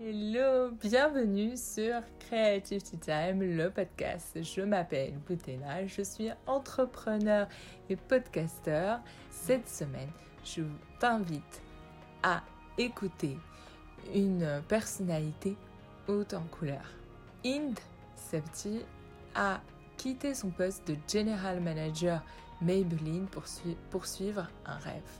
Hello, bienvenue sur Creativity Time, le podcast. Je m'appelle Boutella, je suis entrepreneur et podcasteur. Cette semaine, je t'invite à écouter une personnalité haute en couleur. Inde Septi a quitté son poste de General Manager Maybelline pour poursuivre un rêve.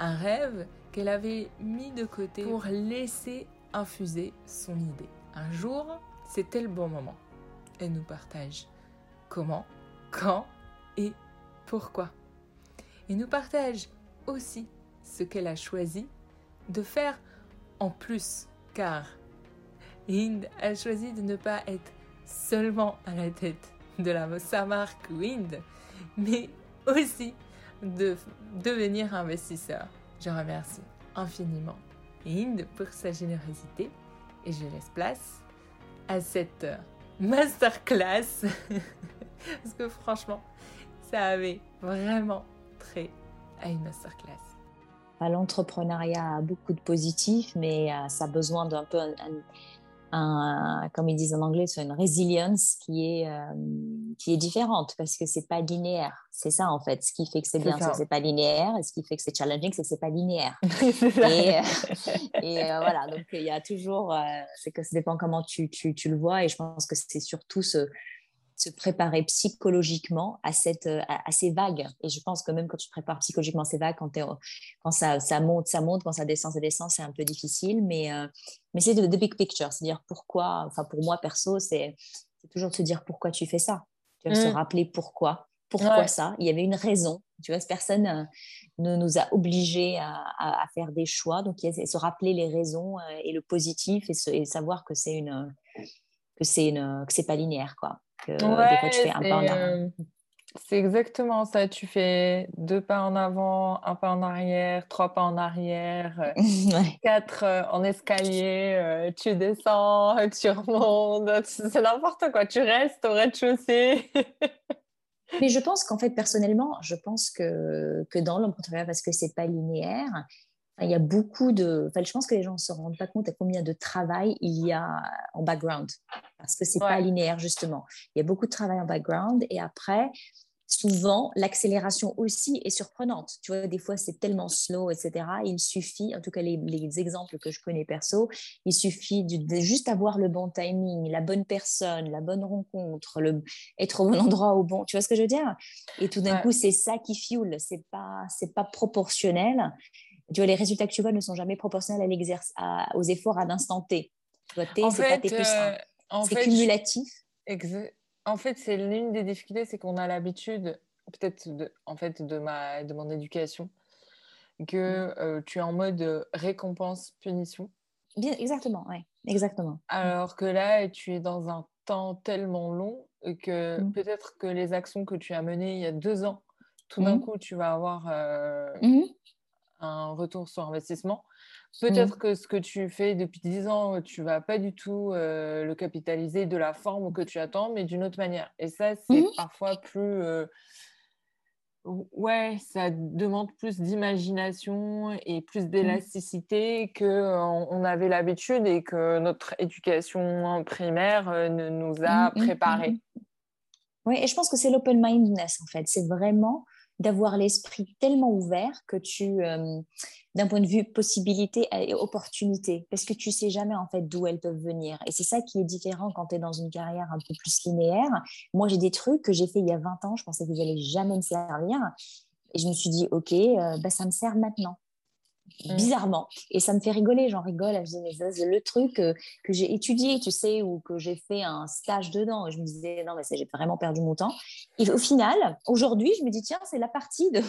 Un rêve qu'elle avait mis de côté pour laisser infuser son idée. Un jour, c'était le bon moment. Elle nous partage comment, quand et pourquoi. Et nous partage aussi ce qu'elle a choisi de faire en plus, car Inde a choisi de ne pas être seulement à la tête de la, sa marque Wind, mais aussi de devenir investisseur. Je remercie infiniment Inde pour sa générosité et je laisse place à cette masterclass parce que franchement, ça avait vraiment trait à une masterclass. L'entrepreneuriat a beaucoup de positifs, mais euh, ça a besoin d'un peu comme ils disent en anglais, une résilience qui est, euh, qui est différente parce que c'est pas linéaire. C'est ça, en fait. Ce qui fait que c'est bien, c'est que c'est pas linéaire. Et ce qui fait que c'est challenging, c'est que c'est pas linéaire. et, euh, et euh, voilà. Donc, il y a toujours, c'est que ça dépend comment tu, tu, tu, le vois. Et je pense que c'est surtout ce, se préparer psychologiquement à, cette, euh, à, ces vagues. Et je pense que même quand tu te prépares psychologiquement ces vagues, quand, quand ça, ça, monte, ça monte, quand ça descend, ça descend, c'est un peu difficile. Mais, euh, mais c'est the, big picture, c'est-à-dire pourquoi, enfin pour moi perso, c'est toujours de se dire pourquoi tu fais ça. Tu vas se mm. rappeler pourquoi. Pourquoi ça Il y avait une raison. Tu vois, cette personne euh, ne nous a obligés à, à, faire des choix. Donc, il se rappeler les raisons et le positif et, et savoir que c'est une que c'est une que c'est pas linéaire quoi euh, c'est exactement ça. Tu fais deux pas en avant, un pas en arrière, trois pas en arrière, euh, quatre euh, en escalier, tu descends, tu remontes, c'est n'importe quoi. Tu restes au rez-de-chaussée. Mais je pense qu'en fait, personnellement, je pense que, que dans l'entrepreneuriat, parce que c'est pas linéaire, il y a beaucoup de. Enfin, je pense que les gens ne se rendent pas compte à combien de travail il y a en background. Parce que ce n'est pas linéaire, justement. Il y a beaucoup de travail en background. Et après, souvent, l'accélération aussi est surprenante. Tu vois, des fois, c'est tellement slow, etc. Il suffit, en tout cas, les, exemples que je connais perso, il suffit de, juste avoir le bon timing, la bonne personne, la bonne rencontre, le, être au bon endroit au bon. Tu vois ce que je veux dire? Et tout d'un coup, c'est ça qui fuel. C'est pas, c'est pas proportionnel tu vois, les résultats que tu vois ne sont jamais proportionnels à aux efforts à l'instant T. Tu T, c'est pas T plus 1. Euh, c'est cumulatif. En fait, c'est l'une des difficultés, c'est qu'on a l'habitude, peut-être de, en fait, de, ma, de mon éducation, que mm. euh, tu es en mode récompense-punition. Bien, exactement, oui, exactement. Alors que là, tu es dans un temps tellement long que mm. peut-être que les actions que tu as menées il y a deux ans, tout d'un mm. coup, tu vas avoir euh, un retour sur investissement. Mmh. Peut-être que ce que tu fais depuis 10 ans, tu vas pas du tout euh, le capitaliser de la forme que tu attends, mais d'une autre manière. Et ça, c'est mmh. parfois plus... Euh, ouais, ça demande plus d'imagination et plus mmh. d'élasticité qu'on euh, on avait l'habitude et que notre éducation primaire ne nous a préparé. Oui, et je pense que c'est l'open-mindedness, en fait. C'est vraiment d'avoir l'esprit tellement ouvert que tu, euh, d'un point de vue possibilité et opportunité, parce que tu sais jamais en fait d'où elles peuvent venir. Et c'est ça qui est différent quand tu es dans une carrière un peu plus linéaire. Moi, j'ai des trucs que j'ai fait il y a 20 ans, je pensais que vous n'allez jamais me servir. Et je me suis dit, OK, euh, bah, ça me sert maintenant. Mm. bizarrement. Et ça me fait rigoler, j'en rigole. Je dis, mais le truc que, que j'ai étudié, tu sais, ou que j'ai fait un stage dedans. Je me disais, non, mais j'ai vraiment perdu mon temps. Et au final, aujourd'hui, je me dis, tiens, c'est la partie de,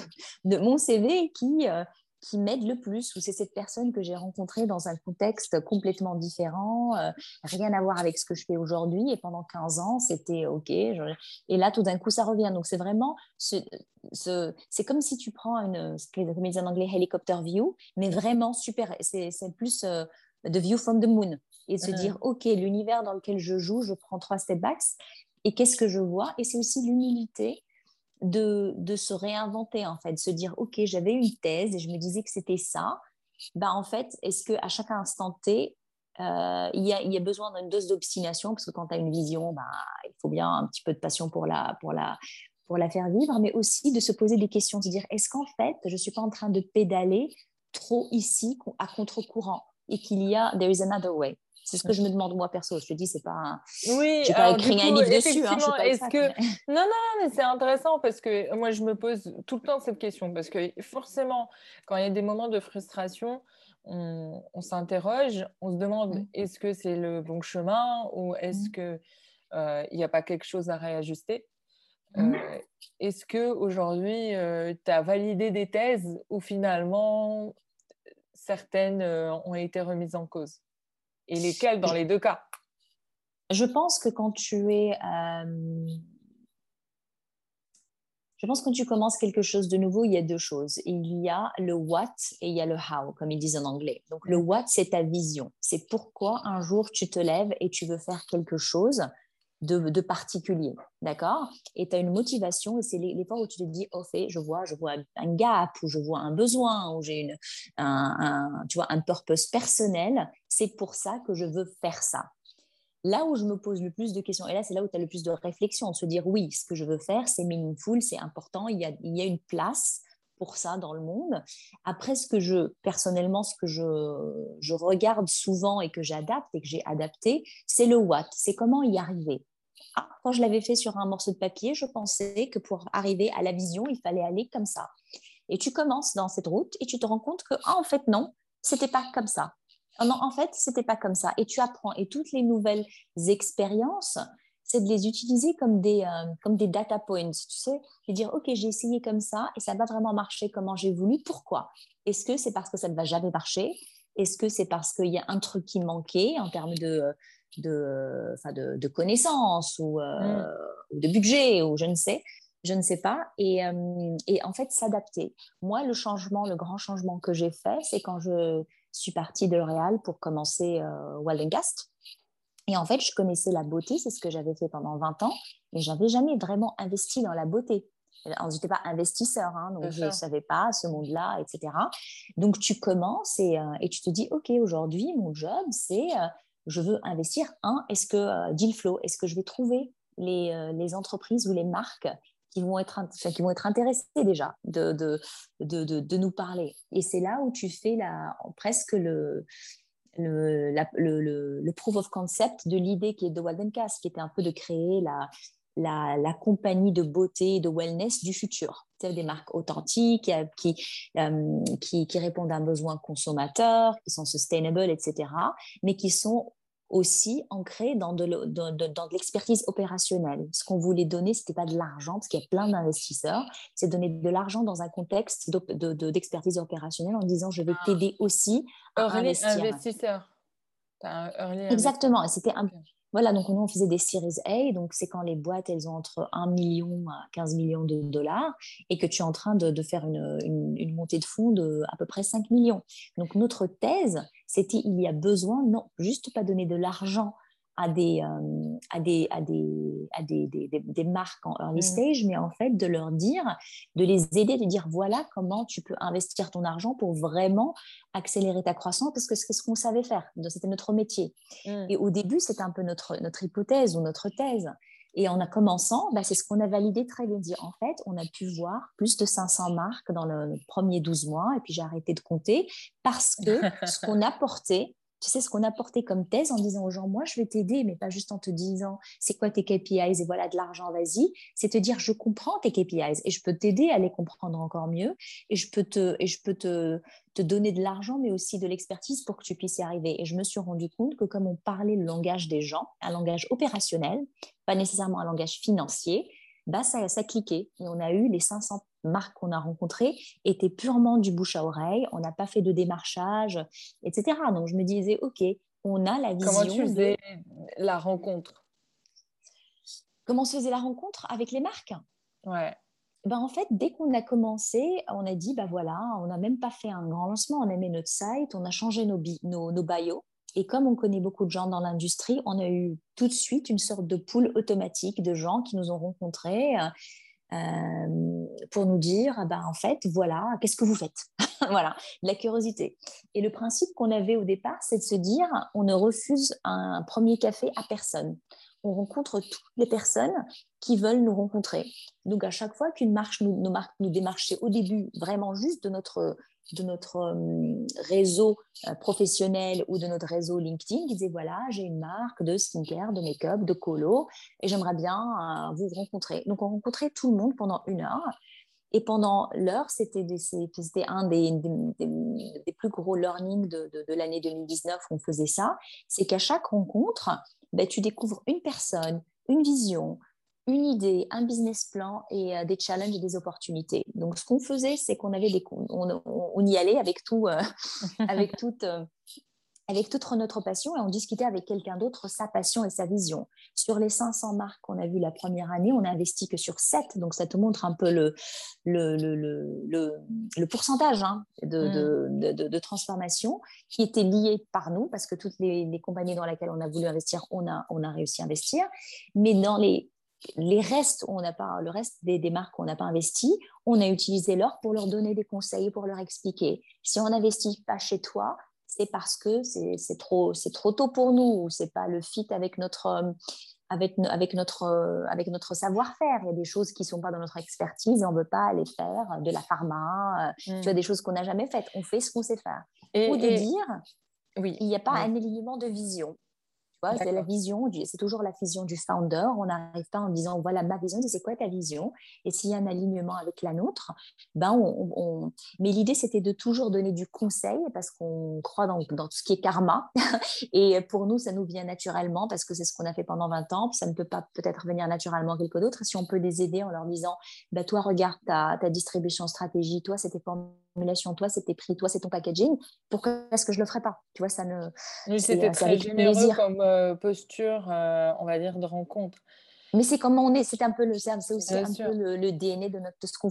de mon CV qui, euh, qui m'aide le plus, ou c'est cette personne que j'ai rencontrée dans un contexte complètement différent, euh, rien à voir avec ce que je fais aujourd'hui. Et pendant 15 ans, c'était OK. Et là, tout d'un coup, ça revient. Donc, c'est vraiment, c'est comme si tu prends une, ce qu'on dit en anglais, helicopter view, mais vraiment super. C'est plus de the view from the moon. Et de se dire, OK, l'univers dans lequel je joue, je prends trois step backs. Et qu'est-ce que je vois? Et c'est aussi l'humilité de, se réinventer, en fait, se dire, OK, j'avais une thèse et je me disais que c'était ça. Ben, en fait, est-ce qu'à chaque instant T, euh, il, y a, besoin d'une dose d'obstination? Parce que quand tu as une vision, bah, il faut bien un petit peu de passion pour la, pour, la, pour la faire vivre, mais aussi de se poser des questions, de dire est-ce qu'en fait, je ne suis pas en train de pédaler trop ici à contre-courant et qu'il y a there is another way? C'est ce que je me demande moi perso. Je te dis, c'est pas. Un... Oui. J'ai pas écrit un livre dessus. Hein, est-ce que non, non, mais c'est intéressant parce que moi je me pose tout le temps cette question parce que forcément, quand il y a des moments de frustration, on, s'interroge, on se demande mmh. est-ce que c'est le bon chemin ou est-ce mmh. que euh, il n'y a pas quelque chose à réajuster? Mmh. Euh, est-ce que aujourd'hui euh, tu as validé des thèses où finalement certaines ont été remises en cause? Et lesquelles dans les deux cas? Je pense que quand tu es je pense que quand tu commences quelque chose de nouveau, il y a deux choses. Il y a le what et il y a le how, comme ils disent en anglais. Donc le what, c'est ta vision. C'est pourquoi un jour tu te lèves et tu veux faire quelque chose de, particulier. D'accord? Et tu as une motivation et c'est les, fois où tu te dis, oh, fait, je vois, je vois un gap ou je vois un besoin ou j'ai une, un, tu vois, un purpose personnel. C'est pour ça que je veux faire ça. Là où je me pose le plus de questions, et là c'est là où tu as le plus de réflexion, se dire oui, ce que je veux faire, c'est meaningful, c'est important, il y, a, il y a une place pour ça dans le monde. Après, ce que je, personnellement, ce que je, je regarde souvent et que j'adapte et que j'ai adapté, c'est le what, c'est comment y arriver. Ah, quand je l'avais fait sur un morceau de papier, je pensais que pour arriver à la vision, il fallait aller comme ça. Et tu commences dans cette route et tu te rends compte que, ah, en fait, non, c'était pas comme ça. Ah non, en fait, c'était pas comme ça. Et tu apprends. Et toutes les nouvelles expériences, c'est de les utiliser comme des, euh, comme des data points, tu sais, de dire, OK, j'ai essayé comme ça et ça va vraiment marcher comment j'ai voulu. Pourquoi? Est-ce que c'est parce que ça ne va jamais marcher? Est-ce que c'est parce qu'il y a un truc qui manquait en termes de, de, de, de connaissances ou, euh, mm. de budget ou je ne sais je ne sais pas. Et, euh, et en fait, s'adapter. Moi, le changement, le grand changement que j'ai fait, c'est quand je suis partie de L'Oréal pour commencer euh, Waldengast. Et en fait, je connaissais la beauté, c'est ce que j'avais fait pendant 20 ans, mais j'avais jamais vraiment investi dans la beauté. Je n'étais pas investisseur, hein, donc je ne savais pas ce monde-là, etc. Donc tu commences et, euh, et, tu te dis, OK, aujourd'hui, mon job, c'est, euh, je veux investir. Un, est-ce que, deal flow, est-ce que je vais trouver les, les, entreprises ou les marques qui vont être, intéressés déjà de, nous parler? Et c'est là où tu fais la, presque le, proof of concept de l'idée qui est de Waldencast, qui était un peu de créer la, la, la, compagnie de beauté et de wellness du futur. C'est des marques authentiques qui, euh, qui, qui, répondent à un besoin consommateur, qui sont sustainable, etc., mais qui sont aussi ancré dans de, l'expertise opérationnelle. Ce qu'on voulait donner, ce n'était pas de l'argent, parce qu'il y a plein d'investisseurs, c'est donner de l'argent dans un contexte d'expertise opérationnelle en disant je vais ah. t'aider aussi à investir. investisseur. Exactement, c'était un, voilà, donc nous, on faisait des Series A, donc c'est quand les boîtes, elles ont entre 1 million à 15 millions de dollars et que tu es en train de, faire une, une, montée de fonds de à peu près 5 millions. Donc notre thèse, c'était il y a besoin, non, juste pas donner de l'argent à des, euh, à des, à des, à des, des, des, marques en early mm. stage, mais en fait de leur dire, de les aider, de dire voilà comment tu peux investir ton argent pour vraiment accélérer ta croissance, parce que c'est ce qu'on savait faire, c'était notre métier. Mm. Et au début, c'était un peu notre, notre hypothèse ou notre thèse. Et en a commençant, bah, c'est ce qu'on a validé très bien. Dire, en fait, on a pu voir plus de 500 marques dans le premier 12 mois, et puis j'ai arrêté de compter, parce que ce qu'on apportait, tu sais, ce qu'on a porté comme thèse en disant aux gens, moi, je vais t'aider, mais pas juste en te disant, c'est quoi tes KPIs et voilà de l'argent, vas-y. C'est te dire, je comprends tes KPIs et je peux t'aider à les comprendre encore mieux et je peux te, et je peux te, te donner de l'argent, mais aussi de l'expertise pour que tu puisses y arriver. Et je me suis rendu compte que comme on parlait le langage des gens, un langage opérationnel, pas nécessairement un langage financier, bah ça, ça cliquait. Et on a eu les 500 marques qu'on a rencontrées étaient purement du bouche à oreille. On n'a pas fait de démarchage, etc. Donc je me disais, OK, on a la vision. Comment tu faisais la rencontre? Comment se faisait la rencontre? Avec les marques Ouais. Ben en fait, dès qu'on a commencé, on a dit, bah voilà, on n'a même pas fait un grand lancement, on a mis notre site, on a changé nos, nos, nos bios. Et comme on connaît beaucoup de gens dans l'industrie, on a eu tout de suite une sorte de pool automatique de gens qui nous ont rencontrés. Pour nous dire, bah, en fait, voilà, qu'est-ce que vous faites? Voilà, la curiosité. Et le principe qu'on avait au départ, c'est de se dire, on ne refuse un premier café à personne on rencontre toutes les personnes qui veulent nous rencontrer. Donc, à chaque fois qu'une marche nous, démarchait au début vraiment juste de notre, de notre euh, réseau euh, professionnel ou de notre réseau LinkedIn, qui disait voilà, j'ai une marque de skincare, de make-up, de colo, et j'aimerais bien euh, vous rencontrer. Donc, on rencontrait tout le monde pendant une heure. Et pendant l'heure, c'était un des, des, plus gros learnings de, de, de l'année 2019 où on faisait ça. C'est qu'à chaque rencontre, ben, tu découvres une personne, une vision, une idée, un business plan et euh, des challenges et des opportunités. Donc, ce qu'on faisait, c'est qu'on avait des, on, on, y allait avec tout, euh, avec toute, euh, avec toute notre passion et on discutait avec quelqu'un d'autre sa passion et sa vision. Sur les 500 marques qu'on a vues la première année, on n'a investi que sur 7, donc ça te montre un peu le, le, le, le, pourcentage hein, mm. de, de, de, transformation qui était lié par nous, parce que toutes les, les, compagnies dans lesquelles on a voulu investir, on a, on a réussi à investir. Mais dans les, les restes, on n'a pas, le reste des, des marques qu'on n'a pas investi, on a utilisé l'or pour leur donner des conseils, pour leur expliquer. Si on n'investit pas chez toi, c'est parce que c'est trop, trop tôt pour nous, c'est pas le fit avec notre, euh, avec, avec notre, euh, avec notre savoir-faire. Il y a des choses qui sont pas dans notre expertise et on veut pas aller faire de la pharma, euh, tu as mm. des choses qu'on n'a jamais faites. On fait ce qu'on sait faire. Et, Ou de dire, oui, il n'y a pas un alignement de vision c'est la vision, c'est toujours la vision du founder. On n'arrive pas en disant voilà ma vision, c'est quoi ta vision? Et s'il y a un alignement avec la nôtre, ben on, mais l'idée c'était de toujours donner du conseil parce qu'on croit dans, dans, tout ce qui est karma. Et pour nous, ça nous vient naturellement parce que c'est ce qu'on a fait pendant 20 ans. Puis ça ne peut pas peut-être venir naturellement quelque d'autre. Si on peut les aider en leur disant bah, toi, regarde ta, ta distribution stratégie, toi, c'était formulation, toi, c'était prix, toi, c'est ton packaging. Pourquoi est-ce que je le ferais pas? Tu vois, ça ne. c'était euh, très généreux comme euh, posture, euh, on va dire, de rencontre. Mais c'est comment on est. C'est un peu le, c'est aussi un peu le, DNA de notre ce qu'on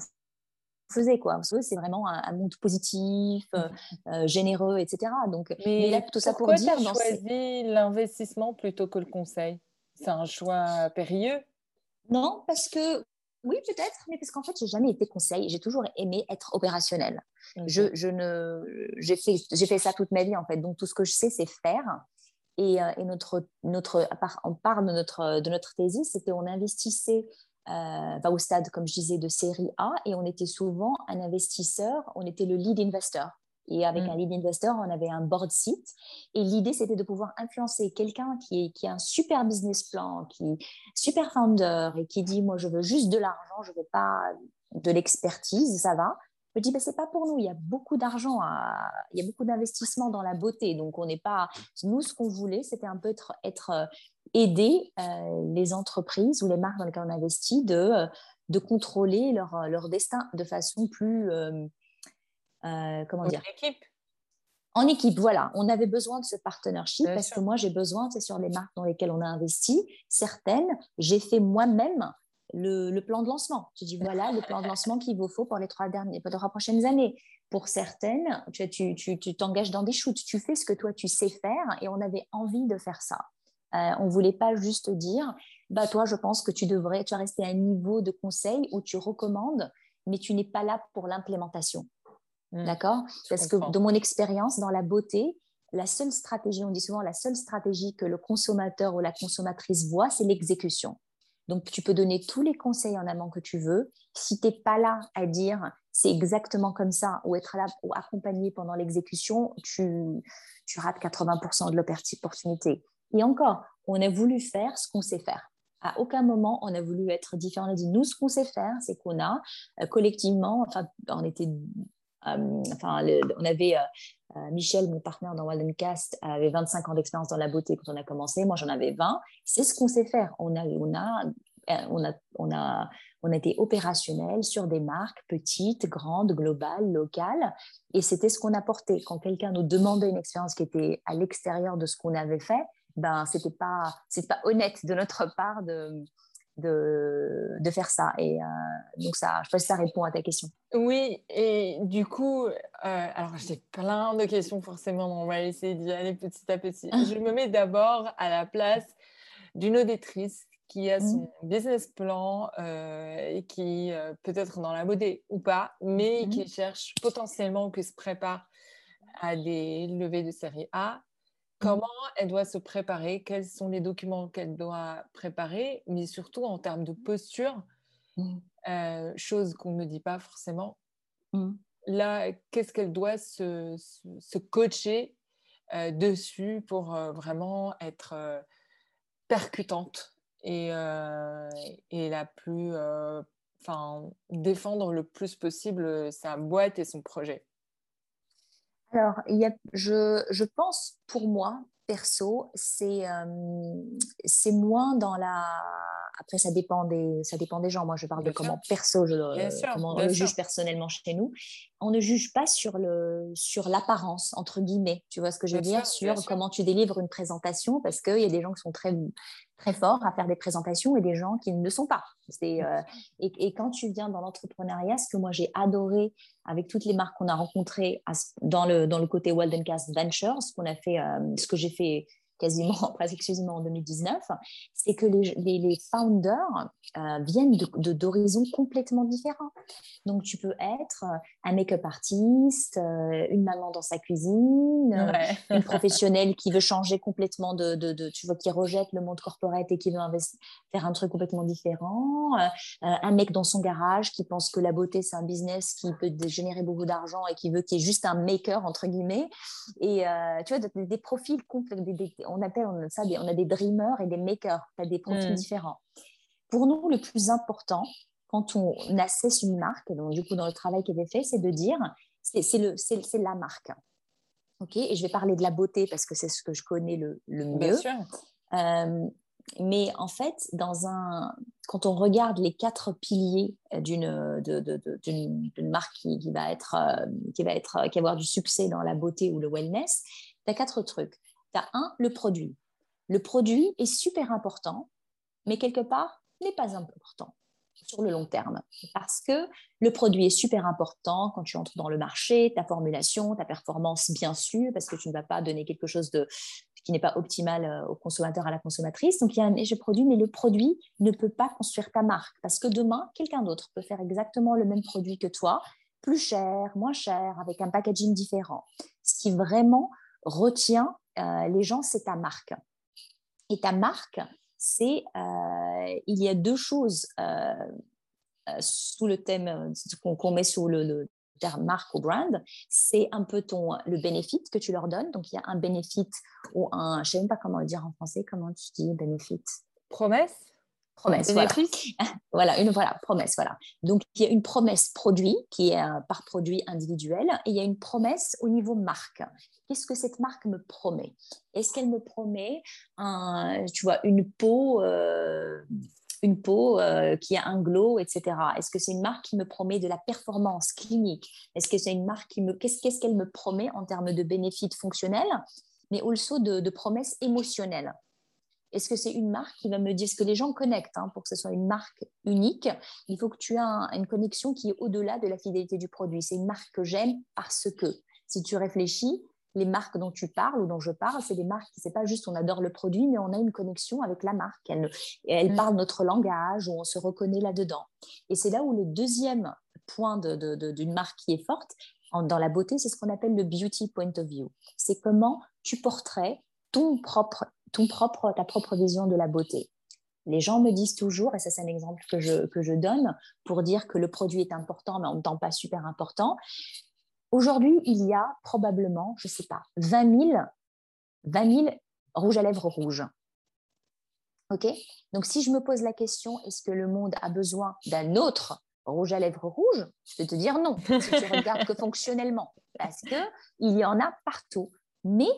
faisait quoi. C'est vraiment un, monde positif, généreux, etc. Donc, mais, là, tout ça pour dire. Pourquoi choisi l'investissement plutôt que le conseil? C'est un choix périlleux? Non, parce que oui, peut-être, mais parce qu'en fait, j'ai jamais été conseil. J'ai toujours aimé être opérationnel. Je, je, ne, j'ai fait, j'ai fait ça toute ma vie en fait. Donc tout ce que je sais, c'est faire. Et, euh, et notre, notre, on parle de notre, de notre thèse, c'était on investissait euh, au stade, comme je disais, de série A, et on était souvent un investisseur. On était le lead investor. Et avec mm. un lead investor, on avait un board seat. Et l'idée, c'était de pouvoir influencer quelqu'un qui, qui a un super business plan, qui super founder et qui dit, moi, je veux juste de l'argent, je veux pas de l'expertise, ça va. Je dis, ben, c'est pas pour nous. Il y a beaucoup d'argent, il y a beaucoup d'investissement dans la beauté. Donc, on n'est pas. Nous, ce qu'on voulait, c'était un peu être, être euh, aider euh, les entreprises ou les marques dans lesquelles on investit de, de contrôler leur, leur destin de façon plus, euh, comment dire En équipe. En équipe, voilà. On avait besoin de ce partnership parce que moi, j'ai besoin, c'est sur les marques dans lesquelles on a investi, certaines, j'ai fait moi-même le, plan de lancement. Je dis voilà le plan de lancement qu'il vous faut pour les trois, derniers, pour les trois prochaines années. Pour certaines, tu t'engages tu, tu, dans des shoots, tu fais ce que toi tu sais faire et on avait envie de faire ça. Euh, on voulait pas juste dire bah toi je pense que tu devrais tu as resté à un niveau de conseil où tu recommandes mais tu n'es pas là pour l'implémentation. Mmh. D'accord? Parce que de mon expérience dans la beauté, la seule stratégie, on dit souvent la seule stratégie que le consommateur ou la consommatrice voit, c'est l'exécution. Donc, tu peux donner tous les conseils en amont que tu veux. Si tu n'es pas là à dire c'est exactement comme ça ou être là ou accompagner pendant l'exécution, tu, tu rates 80% de l'opportunité. Et encore, on a voulu faire ce qu'on sait faire. À aucun moment, on a voulu être différent. On a dit, nous, ce qu'on sait faire, c'est qu'on a euh, collectivement, enfin, on était euh, enfin, on avait euh, euh, Michel, mon partenaire dans Waldencast, avait 25 ans d'expérience dans la beauté quand on a commencé. Moi, j'en avais 20. C'est ce qu'on sait faire. On a, on a, on a, on a, on a été opérationnel sur des marques petites, grandes, globales, locales. Et c'était ce qu'on apportait. Quand quelqu'un nous demandait une expérience qui était à l'extérieur de ce qu'on avait fait, ben, c'était pas, pas honnête de notre part de, de, de faire ça. Et euh, donc, ça, je sais ça répond à ta question. Oui, et du coup, euh, alors j'ai plein de questions forcément, on va essayer d'y aller petit à petit. je me mets d'abord à la place d'une auditrice qui a mmh. son business plan et qui peut-être dans la beauté ou pas, mais mmh. qui cherche potentiellement ou qui se prépare à des levées de série A, comment elle doit se préparer, quels sont les documents qu'elle doit préparer, mais surtout en termes de posture, chose qu'on ne dit pas forcément. Là, qu'est-ce qu'elle doit se, se coacher dessus pour vraiment être percutante et, et la plus, enfin, défendre le plus possible sa boîte et son projet? Alors, il y a, je, je, pense pour moi, perso, c'est c'est moins dans la. Après, ça dépend des, ça dépend des gens. Moi, je parle de comment perso, je, comment on le juge personnellement chez nous. On ne juge pas sur le sur l'apparence entre guillemets. Tu vois ce que je veux dire? sur comment tu délivres une présentation parce qu'il y a des gens qui sont très très forts à faire des présentations et des gens qui ne le sont pas. Euh, et, quand tu viens dans l'entrepreneuriat, ce que moi j'ai adoré avec toutes les marques qu'on a rencontrées dans le, dans le côté Waldencast Ventures, ce qu'on a fait, euh, ce que j'ai fait quasiment, presque exclusivement en 2019, c'est que les, les, founders euh, viennent d'horizons de, complètement différents. Donc, tu peux être euh, un make-up artiste, euh, une maman dans sa cuisine, une professionnelle qui veut changer complètement de, de, tu vois, qui rejette le monde corporate et qui veut faire un truc complètement différent, un mec dans son garage qui pense que la beauté c'est un business qui peut générer beaucoup d'argent et qui veut qu'il y ait juste un maker entre guillemets. Et tu vois, des, profils complets, on appelle ça des, on a des dreamers et des makers, tu as des profils mm. différents. Pour nous, le plus important, quand on assesse une marque, donc du coup dans le travail qui est fait, c'est de dire, c'est la marque. ok et je vais parler de la beauté parce que c'est ce que je connais le, le mieux. Euh, mais en fait, dans un, quand on regarde les quatre piliers d'une d'une marque qui, qui, va être, euh, qui va être, qui va avoir du succès dans la beauté ou le wellness, tu as quatre trucs. Tu as un, le produit. Le produit est super important, mais quelque part n'est pas important sur le long terme. Parce que le produit est super important quand tu entres dans le marché, ta formulation, ta performance, bien sûr, parce que tu ne vas pas donner quelque chose de, qui n'est pas optimal euh, au consommateur, à la consommatrice. Donc, il y a un échec produit, mais le produit ne peut pas construire ta marque. Parce que demain, quelqu'un d'autre peut faire exactement le même produit que toi, plus cher, moins cher, avec un packaging différent. Ce qui vraiment retient euh, les gens, c'est ta marque. Et ta marque, c'est euh, il y a deux choses euh, sous le thème qu'on met sous le, terme marque ou brand, c'est un peu ton le bénéfice que tu leur donnes. Donc il y a un bénéfice ou un, je sais même pas comment le dire en français, comment tu dis bénéfice? Promesse? Promesse. Voilà. voilà. une voilà, promesse. Voilà. Donc, il y a une promesse produit qui est par produit individuel et il y a une promesse au niveau marque. Qu'est-ce que cette marque me promet? Est-ce qu'elle me promet un, tu vois, une peau, euh, une peau euh, qui a un glow, etc. Est-ce que c'est une marque qui me promet de la performance clinique? Est-ce que c'est une marque qui me, qu'est-ce qu'elle me promet en termes de bénéfices fonctionnels, mais aussi de, de promesses émotionnelles? Est-ce que c'est une marque qui va me dire ce que les gens connectent hein, pour que ce soit une marque unique Il faut que tu aies une connexion qui est au-delà de la fidélité du produit. C'est une marque que j'aime parce que, si tu réfléchis, les marques dont tu parles ou dont je parle, c'est des marques qui c'est pas juste on adore le produit, mais on a une connexion avec la marque. Elle, elle mm. parle notre langage, on se reconnaît là-dedans. Et c'est là où le deuxième point d'une marque qui est forte dans la beauté, c'est ce qu'on appelle le beauty point of view. C'est comment tu porterais ton propre ton propre, ta propre vision de la beauté. Les gens me disent toujours, et ça c'est un exemple que je, que je donne pour dire que le produit est important, mais en même temps pas super important. Aujourd'hui, il y a probablement, je ne sais pas, 20 000, 20 000 rouges à lèvres rouges. OK? Donc, si je me pose la question, est-ce que le monde a besoin d'un autre rouge à lèvres rouge? Je vais te dire non, si tu regardes que fonctionnellement, parce qu'il y en a partout. Mais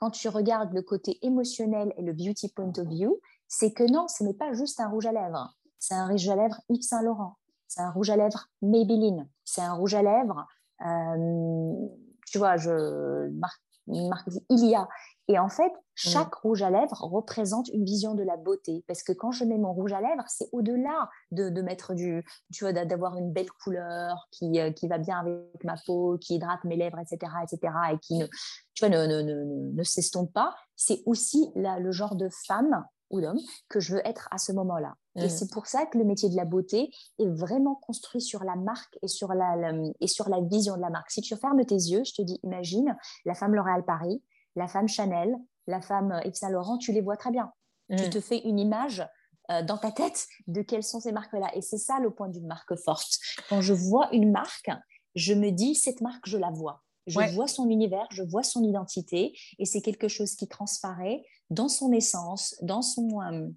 quand tu regardes le côté émotionnel et le beauty point of view, c'est que non, ce n'est pas juste un rouge à lèvres. C'est un rouge à lèvres Yves Saint Laurent. C'est un rouge à lèvres Maybelline. C'est un rouge à lèvres, euh, tu vois, je marque, marque Ilia. Et en fait, chaque rouge à lèvres représente une vision de la beauté. Parce que quand je mets mon rouge à lèvres, c'est au-delà de, de, mettre du, tu vois, d'avoir une belle couleur qui, euh, qui va bien avec ma peau, qui hydrate mes lèvres, etc., etc., et qui ne, tu vois, ne, ne, ne, ne s'estompe pas. C'est aussi là, le genre de femme ou d'homme que je veux être à ce moment-là. Et Mm. c'est pour ça que le métier de la beauté est vraiment construit sur la marque et sur la, la- et sur la vision de la marque. Si tu fermes tes yeux, je te dis, imagine la femme L'Oréal Paris, la femme Chanel, la femme euh, Yves Saint Laurent, tu les vois très bien. Tu Mm. te fais une image euh, dans ta tête de quelles sont ces marques-là. Et c'est ça le point d'une marque forte. Quand je vois une marque, je me dis, cette marque, je la vois. Je Ouais. vois son univers, je vois son identité, et c'est quelque chose qui transparaît dans son essence, dans son... euh,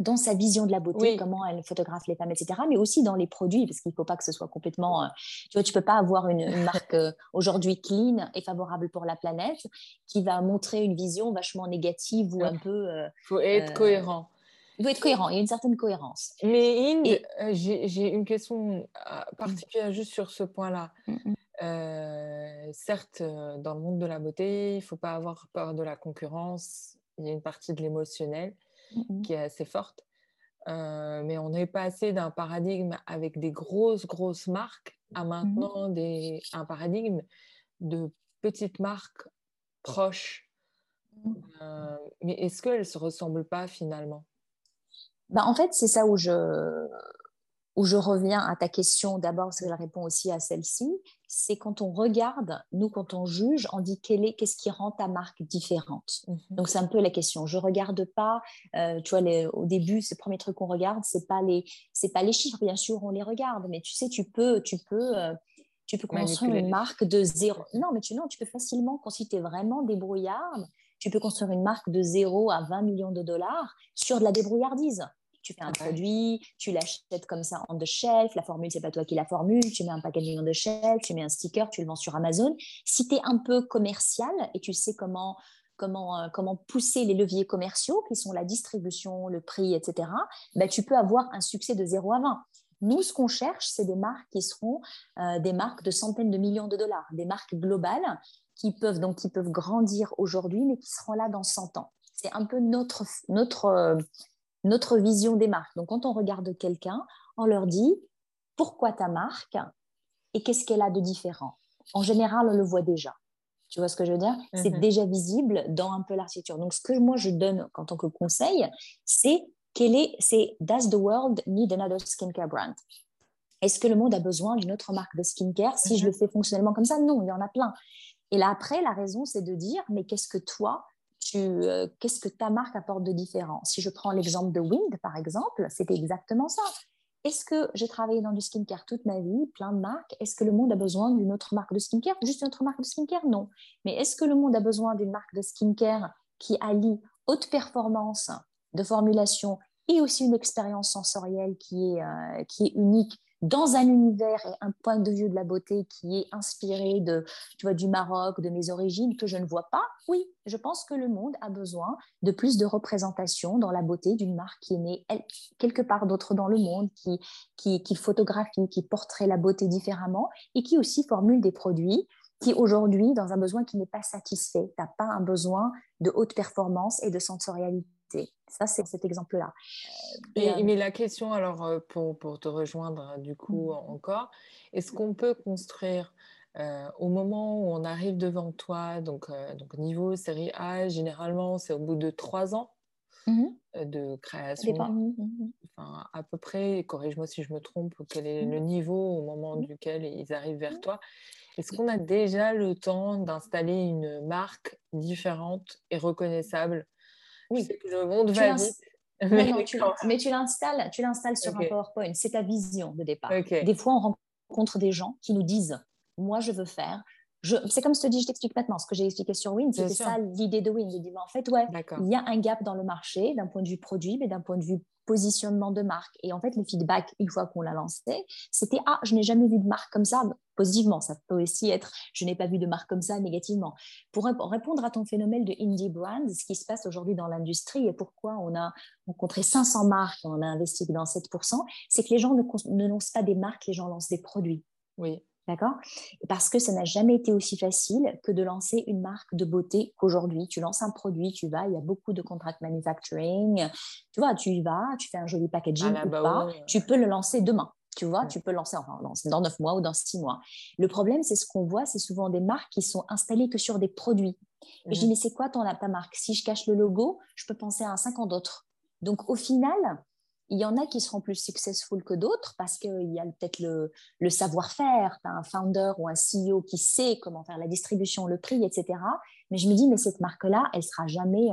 dans sa vision de la beauté, Oui. comment elle photographe les femmes, etc., mais aussi dans les produits, parce qu'il ne faut pas que ce soit complètement... euh, tu vois, tu peux pas avoir une, une marque euh, aujourd'hui clean et favorable pour la planète qui va montrer une vision vachement négative ou Ouais. un peu... euh, faut être cohérent. il doit être cohérent, il y a une certaine cohérence. Mais Inde, Et- j'ai une question euh, particulière juste sur ce point-là. Mm, Euh, certes, dans le monde de la beauté, il ne faut pas avoir peur de la concurrence. Il y a une partie de l'émotionnel mm, qui est assez forte. Euh, mais on est passé d'un paradigme avec des grosses, grosses marques à maintenant des, un paradigme de petites marques proches. Mhm. Euh, mais est-ce qu'elles ne se ressemblent pas finalement? Bah, en fait, c'est ça où je, où je reviens à ta question d'abord, parce que je réponds aussi à celle-ci. C'est quand on regarde, nous, quand on juge, on dit quel est, qu'est-ce qui rend ta marque différente. Mhm. Donc, c'est un peu la question. Je regarde pas, euh, tu vois, les- au début, ce premier truc qu'on regarde, c'est pas les, c'est pas les chiffres, bien sûr, on les regarde, mais tu sais, tu peux, tu peux, euh, tu peux construire Manipuler une marque de zéro. Non, mais tu, non, tu peux facilement, quand tu es vraiment débrouillard, tu peux construire une marque de 0 à 20 millions de dollars sur de la débrouillardise. Tu fais un produit, tu l'achètes comme ça on the shelf, la formule, c'est pas toi qui la formule, tu mets un packaging on the shelf, tu mets un sticker, tu le vends sur Amazon. Si tu es un peu commercial et tu sais comment, comment, euh, comment pousser les leviers commerciaux, qui sont la distribution, le prix, etc., ben, tu peux avoir un succès de 0 à 20. Nous, ce qu'on cherche, c'est des marques qui seront euh, des marques de centaines de millions de dollars, des marques globales qui peuvent, donc, qui peuvent grandir aujourd'hui, mais qui seront là dans 100 ans. C'est un peu notre, notre, euh, notre vision des marques. Donc, quand on regarde quelqu'un, on leur dit pourquoi ta marque et qu'est-ce qu'elle a de différent? En général, on le voit déjà. Tu vois ce que je veux dire? C'est Mhm. déjà visible dans un peu l'architecture. Donc, ce que moi je donne en tant que conseil, c'est quel est, c'est Does the world need another skincare brand? Est-ce que le monde a besoin d'une autre marque de skincare Si je Mhm. le fais fonctionnellement comme ça, non, il y en a plein. Et là après, la raison, c'est de dire, mais qu'est-ce que toi, euh, qu'est-ce que ta marque apporte de différent? Si je prends l'exemple de Wind, par exemple, c'était exactement ça. Est-ce que j'ai travaillé dans du skincare toute ma vie, plein de marques? Est-ce que le monde a besoin d'une autre marque de skincare? Juste une autre marque de skincare? Non. Mais est-ce que le monde a besoin d'une marque de skincare qui allie haute performance de formulation et aussi une expérience sensorielle qui est, euh, qui est unique dans un univers et un point de vue de la beauté qui est inspiré du Maroc, de mes origines, que je ne vois pas, oui, je pense que le monde a besoin de plus de représentation dans la beauté d'une marque qui est née quelque part d'autre dans le monde, qui, qui, qui photographie, qui porterait la beauté différemment et qui aussi formule des produits qui aujourd'hui, dans un besoin qui n'est pas satisfait, tu pas un besoin de haute performance et de sensorialité. Ça, c'est cet exemple-là. Euh, mais la question, alors, euh, pour, pour te rejoindre euh, du coup Mhm. encore, est-ce qu'on peut construire euh, au moment où on arrive devant toi, donc, euh, donc niveau série A, généralement c'est au bout de trois ans mhm, euh, de création? Mhm, mhm. enfin, à peu près, corrige-moi si je me trompe, quel est le niveau au moment duquel ils arrivent vers toi? Est-ce qu'on a déjà le temps d'installer une marque différente et reconnaissable Oui. que le monde Tu va vite, mais non, tu, quand mais tu l'installes, tu l'installes sur un PowerPoint. C'est ta vision de départ. Des fois, on rencontre des gens qui nous disent Moi, je veux faire. Je... C'est comme je te dis, je t'explique maintenant. Ce que j'ai expliqué sur Win, c'était ça l'idée de Win. J'ai dit, mais en fait, ouais, il y a un gap dans le marché d'un point de vue produit, mais d'un point de vue positionnement de marque. Et en fait, le feedback, une fois qu'on l'a lancé, c'était Ah, je n'ai jamais vu de marque comme ça. Positivement, ça peut aussi être Je n'ai pas vu de marque comme ça négativement. Pour rép- répondre à ton phénomène de indie brand, ce qui se passe aujourd'hui dans l'industrie et pourquoi on a rencontré 500 marques et on a investi dans 7%, c'est que les gens ne, ne lancent pas des marques, les gens lancent des produits. Oui. D'accord? Parce que ça n'a jamais été aussi facile que de lancer une marque de beauté qu'aujourd'hui. Tu lances un produit, tu vas, il y a beaucoup de contract manufacturing. Tu vois, tu y vas, tu fais un joli packaging la ou Bao, pas, tu peux le lancer demain. Tu vois, Ouais. tu peux le lancer enfin, dans- dans 9 mois ou dans 6 mois. Le problème, c'est ce qu'on voit, c'est souvent des marques qui sont installées que sur des produits. Et je dis, Mhm. mais c'est quoi ton, ta marque? Si je cache le logo, je peux penser à 50 d'autres. Donc, au final, il y en a qui seront plus successful que d'autres parce qu'il y a peut-être le, savoir-faire, un founder ou un CEO qui sait comment faire la distribution, le prix, etc. Mais je me dis, mais cette marque-là, elle sera jamais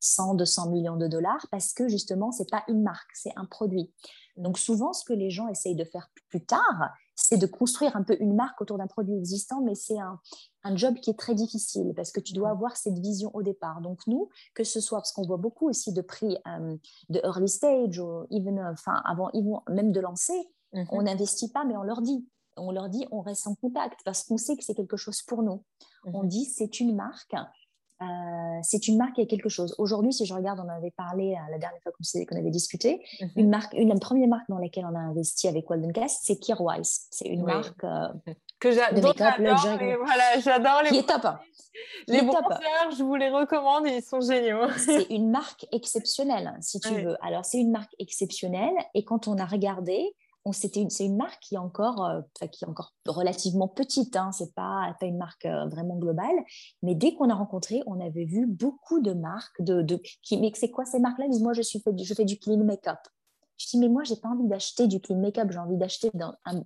100, euh, 200 millions de dollars parce que justement, c'est pas une marque, c'est un produit. Donc souvent, ce que les gens essayent de faire plus tard, c'est de construire un peu une marque autour d'un produit existant, mais c'est un, un, job qui est très difficile parce que tu dois avoir cette vision au départ. Donc nous, que ce soit parce qu'on voit beaucoup aussi de prix euh, de early stage ou even, enfin avant même de lancer, mhm. on n'investit pas, mais on leur dit. On leur dit, on reste en contact parce qu'on sait que c'est quelque chose pour nous. On mhm. dit, c'est une marque euh, c'est une marque qui a quelque chose. Aujourd'hui, si je regarde, on avait parlé euh, la dernière fois qu'on avait discuté, mhm. une marque, une, la première marque dans laquelle on a investi avec Waldencast, c'est Kirwise. C'est une marque euh, que j'adore. Voilà, j'adore les. Qui est top. Les bronzeurs, je vous les recommande, ils sont géniaux. c'est une marque exceptionnelle, si tu veux. Alors, c'est une marque exceptionnelle, et quand on a regardé, c'est une marque qui est encore, euh, qui est encore relativement petite, hein, c'est pas, pas une marque euh, vraiment globale, mais dès qu'on a rencontré, on avait vu beaucoup de marques, de, de qui, mais c'est quoi ces marques-là? Disent, moi je, suis fait, je fais du clean make-up. Je dis, mais moi j'ai pas envie d'acheter du clean make-up, j'ai envie d'acheter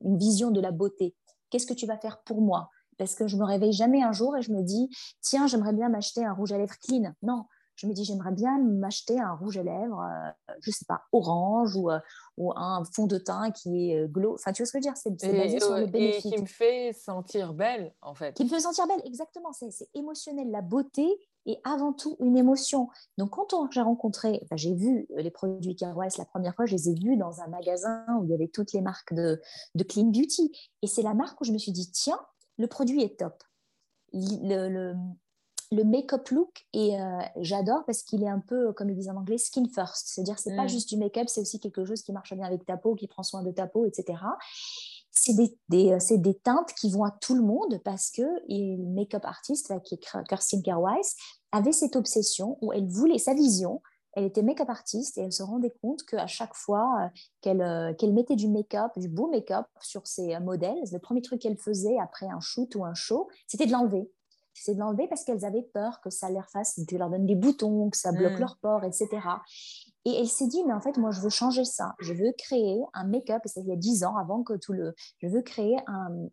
une vision de la beauté. Qu'est-ce que tu vas faire pour moi? Parce que je me réveille jamais un jour et je me dis, tiens, j'aimerais bien m'acheter un rouge à lèvres clean. Non, je me dis j'aimerais bien m'acheter un rouge à lèvres, je euh, je sais pas, orange ou, euh, ou un fond de teint qui est euh, glow. Enfin, tu vois ce que je veux dire? C'est basé sur le bénéfice. Et qui me fait sentir belle, en fait. Qui me fait sentir belle, exactement. C'est émotionnel. La beauté est avant tout une émotion. Donc, quand j'ai rencontré, j'ai vu les produits Carwise la première fois, je les ai vus dans un magasin où il y avait toutes les marques de, de Clean Beauty. Et c'est la marque où je me suis dit, tiens, le produit est top. Le, le, le make-up look et euh, j'adore parce qu'il est un peu comme ils disent en anglais skin first. C'est-à-dire c'est pas mm. juste du make-up c'est aussi quelque chose qui marche bien avec ta peau qui prend soin de ta peau etc c'est des, des, euh, des, teintes qui vont à tout le monde parce que le make-up artiste qui est Kirsten Kerwise avait cette obsession où elle voulait sa vision elle était make-up artiste et elle se rendait compte qu'à chaque fois euh, qu'elle mettait du make-up, du beau make-up sur ses modèles, le premier truc qu'elle faisait après un shoot ou un show, c'était de l'enlever c'est de l'enlever parce qu'elles avaient peur que ça leur fasse, tu leur donnes des boutons, que ça bloque mm. leur port, etc. Et elle s'est dit, mais en fait, moi, je veux changer ça. Je veux créer un make-up, et ça, il y a dix ans, avant que tout le... Je veux créer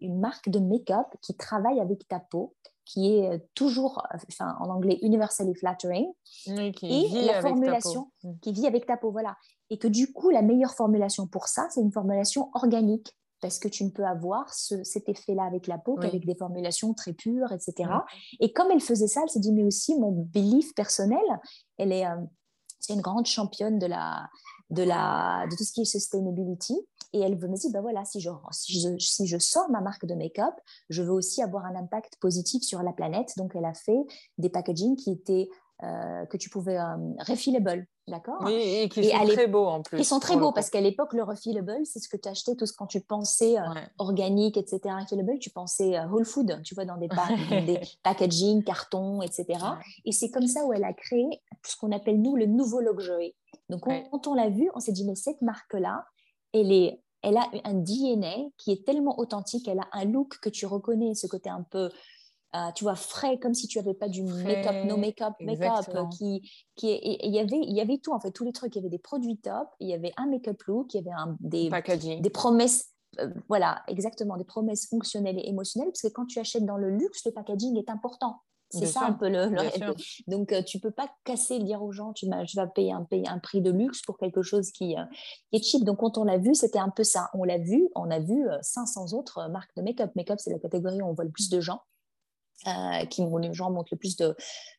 une marque de make-up qui travaille avec ta peau, qui est toujours, enfin, en anglais, universally flattering. et la formulation mm. qui vit avec ta peau, voilà. Et que du coup, la meilleure formulation pour ça, c'est une formulation organique parce que tu ne peux avoir cet effet-là avec la peau qu'avec des formulations très pures, etc. Et comme elle faisait ça, elle s'est dit, mais aussi mon belief personnel, elle est, euh, c'est une grande championne de, la, de, la, de tout ce qui est sustainability. Et elle me dit, ben voilà, si je, si, je, si je sors ma marque de make-up, je veux aussi avoir un impact positif sur la planète. Donc, elle a fait des packaging qui étaient euh, que tu pouvais euh, refillable, d'accord Oui, et qui sont très beaux en plus. Ils sont très beaux parce qu'à l'époque, le refillable, c'est ce que tu achetais tout ce quand tu pensais euh, organique, etc. Refillable, tu pensais Whole Food, tu vois, dans des, des packaging, carton, etc. Et c'est comme ça où elle a créé ce qu'on appelle nous le nouveau luxury. Donc quand on l'a vu, on s'est dit mais cette marque-là, elle est elle a un DNA qui est tellement authentique, elle a un look que tu reconnais, ce côté un peu euh, tu vois, frais, comme si tu n'avais pas du make-up, no make-up, make-up, qui, qui il y avait, il y avait tout en fait, tous les trucs. Il y avait des produits top, il y avait un make-up look, il y avait un, des, des promesses, euh, voilà, exactement, des promesses fonctionnelles et émotionnelles, parce que quand tu achètes dans le luxe, le packaging est important. C'est ça un peu le, Donc, tu euh, tu peux pas casser, dire aux gens, tu, je vais payer un, payer un prix de luxe pour quelque chose qui, qui est cheap. Donc, quand on l'a vu, c'était un peu ça. On l'a vu, on a vu 500 autres marques de make-up. Make-up, c'est la catégorie où on voit le plus de gens. Euh, qui les gens le plus de,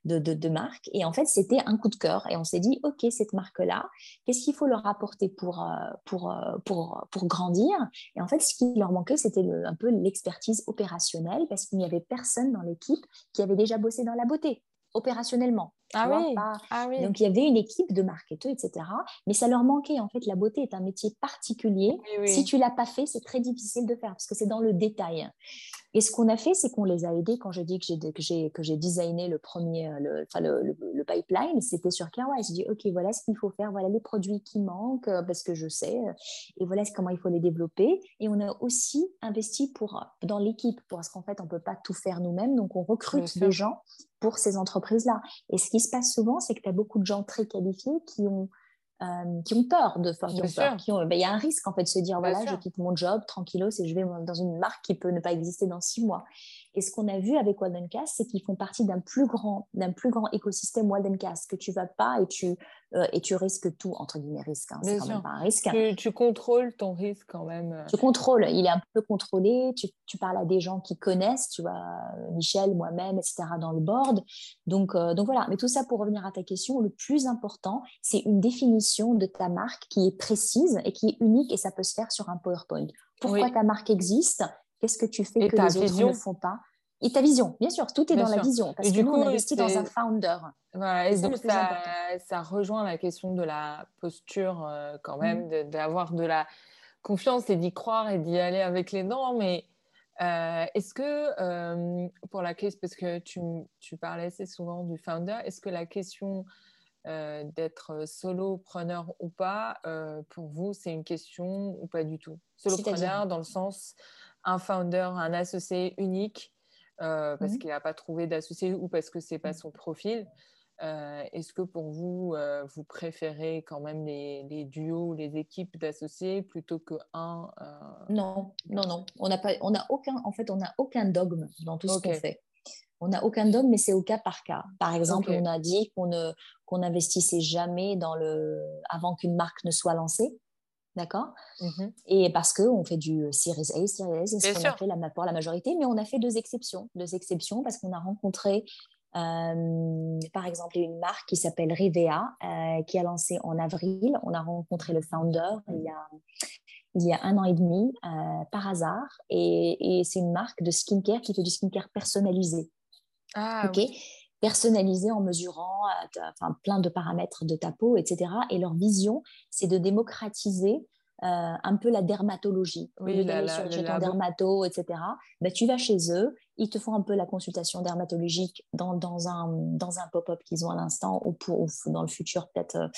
de, marques. Et en fait, c'était un coup de cœur. Et on s'est dit, OK, cette marque-là, qu'est-ce qu'il faut leur apporter pour, euh, euh, grandir? Et en fait, ce qui leur manquait, c'était un peu l'expertise opérationnelle parce qu'il n'y avait personne dans l'équipe qui avait déjà bossé dans la beauté opérationnellement. Ah oui. ah oui. Donc il y avait une équipe de marketeurs, etc. Mais ça leur manquait. En fait, la beauté est un métier particulier. Si tu l'as pas fait, c'est très difficile de faire parce que c'est dans le détail. Et ce qu'on a fait, c'est qu'on les a aidés. Quand je dis que j'ai que j'ai designé le premier, le, enfin le, le, pipeline, c'était sur Kawa. Je dis ok, voilà ce qu'il faut faire, voilà les produits qui manquent euh, parce que je sais, euh, et voilà comment il faut les développer. Et on a aussi investi pour dans l'équipe parce qu'en fait on peut pas tout faire nous-mêmes, donc on recrute des gens pour ces entreprises-là. Et ce qui se passe souvent, c'est que tu as beaucoup de gens très qualifiés qui ont euh, qui ont peur de faire, ben, il y a un risque en fait de se dire voilà, je quitte mon job tranquillos et je vais dans une marque qui peut ne pas exister dans six mois. Et ce qu'on a vu avec Waldencast, c'est qu'ils font partie d'un plus grand, d'un plus grand écosystème Waldencast que tu vas pas et tu euh, et tu risques tout entre guillemets risque. Hein, c'est quand même pas un risque. Tu, contrôles ton risque quand même. Euh. Tu contrôles. Il est un peu contrôlé. Tu, tu parles à des gens qui connaissent, tu vois, Michel, moi-même, etc. dans le board. Donc donc voilà. Mais tout ça pour revenir à ta question, le plus important, c'est une définition de ta marque qui est précise et qui est unique et ça peut se faire sur un PowerPoint. Pourquoi ta marque existe? Qu'est-ce que tu fais que les autres ne font pas? Et ta vision, bien sûr, tout est dans la vision. Parce que nous, on investit dans un founder. et donc ça, ça, rejoint la question de la posture euh, quand même, mm. d'avoir de, la confiance et d'y croire et d'y aller avec les dents. Mais euh, est-ce que, euh, pour la question, parce que tu, tu, parlais assez souvent du founder, est-ce que la question d'être solopreneur ou pas, pour vous, c'est une question ou pas du tout? Solopreneur dans le sens un founder, un associé unique, euh, parce mmh qu'il n'a pas trouvé d'associé ou parce que c'est pas mmh. son profil. Euh, est-ce que pour vous, euh, vous préférez quand même les, les duos, les équipes d'associés plutôt que un Non, non, non. On n'a pas, on a aucun, en fait, on n'a aucun dogme dans tout ce qu'on fait. On n'a aucun dogme, mais c'est au cas par cas. Par exemple, on a dit qu'on ne qu'on n'investissait jamais dans le avant qu'une marque ne soit lancée. D'accord? Mmh Et parce qu'on fait du Series A, Series A, c'est ce qu'on a fait la, pour la majorité, mais on a fait deux exceptions. Deux exceptions parce qu'on a rencontré, euh, par exemple, une marque qui s'appelle Rivea, euh, qui a lancé en avril. On a rencontré le founder il y a, il y a un an et demi, euh, par hasard. Et, c'est une marque de skincare qui fait du skincare personnalisé. Ah, ok? Personnalisé en mesurant enfin, plein de paramètres de ta peau, etc. Et leur vision, c'est de démocratiser euh, un peu la dermatologie. Oui, Au lieu d'aller sur chez ton dermato, etc., ben, tu vas chez eux, ils te font un peu la consultation dermatologique dans, dans un, dans un pop-up qu'ils ont à l'instant ou, pour, dans le futur peut-être euh,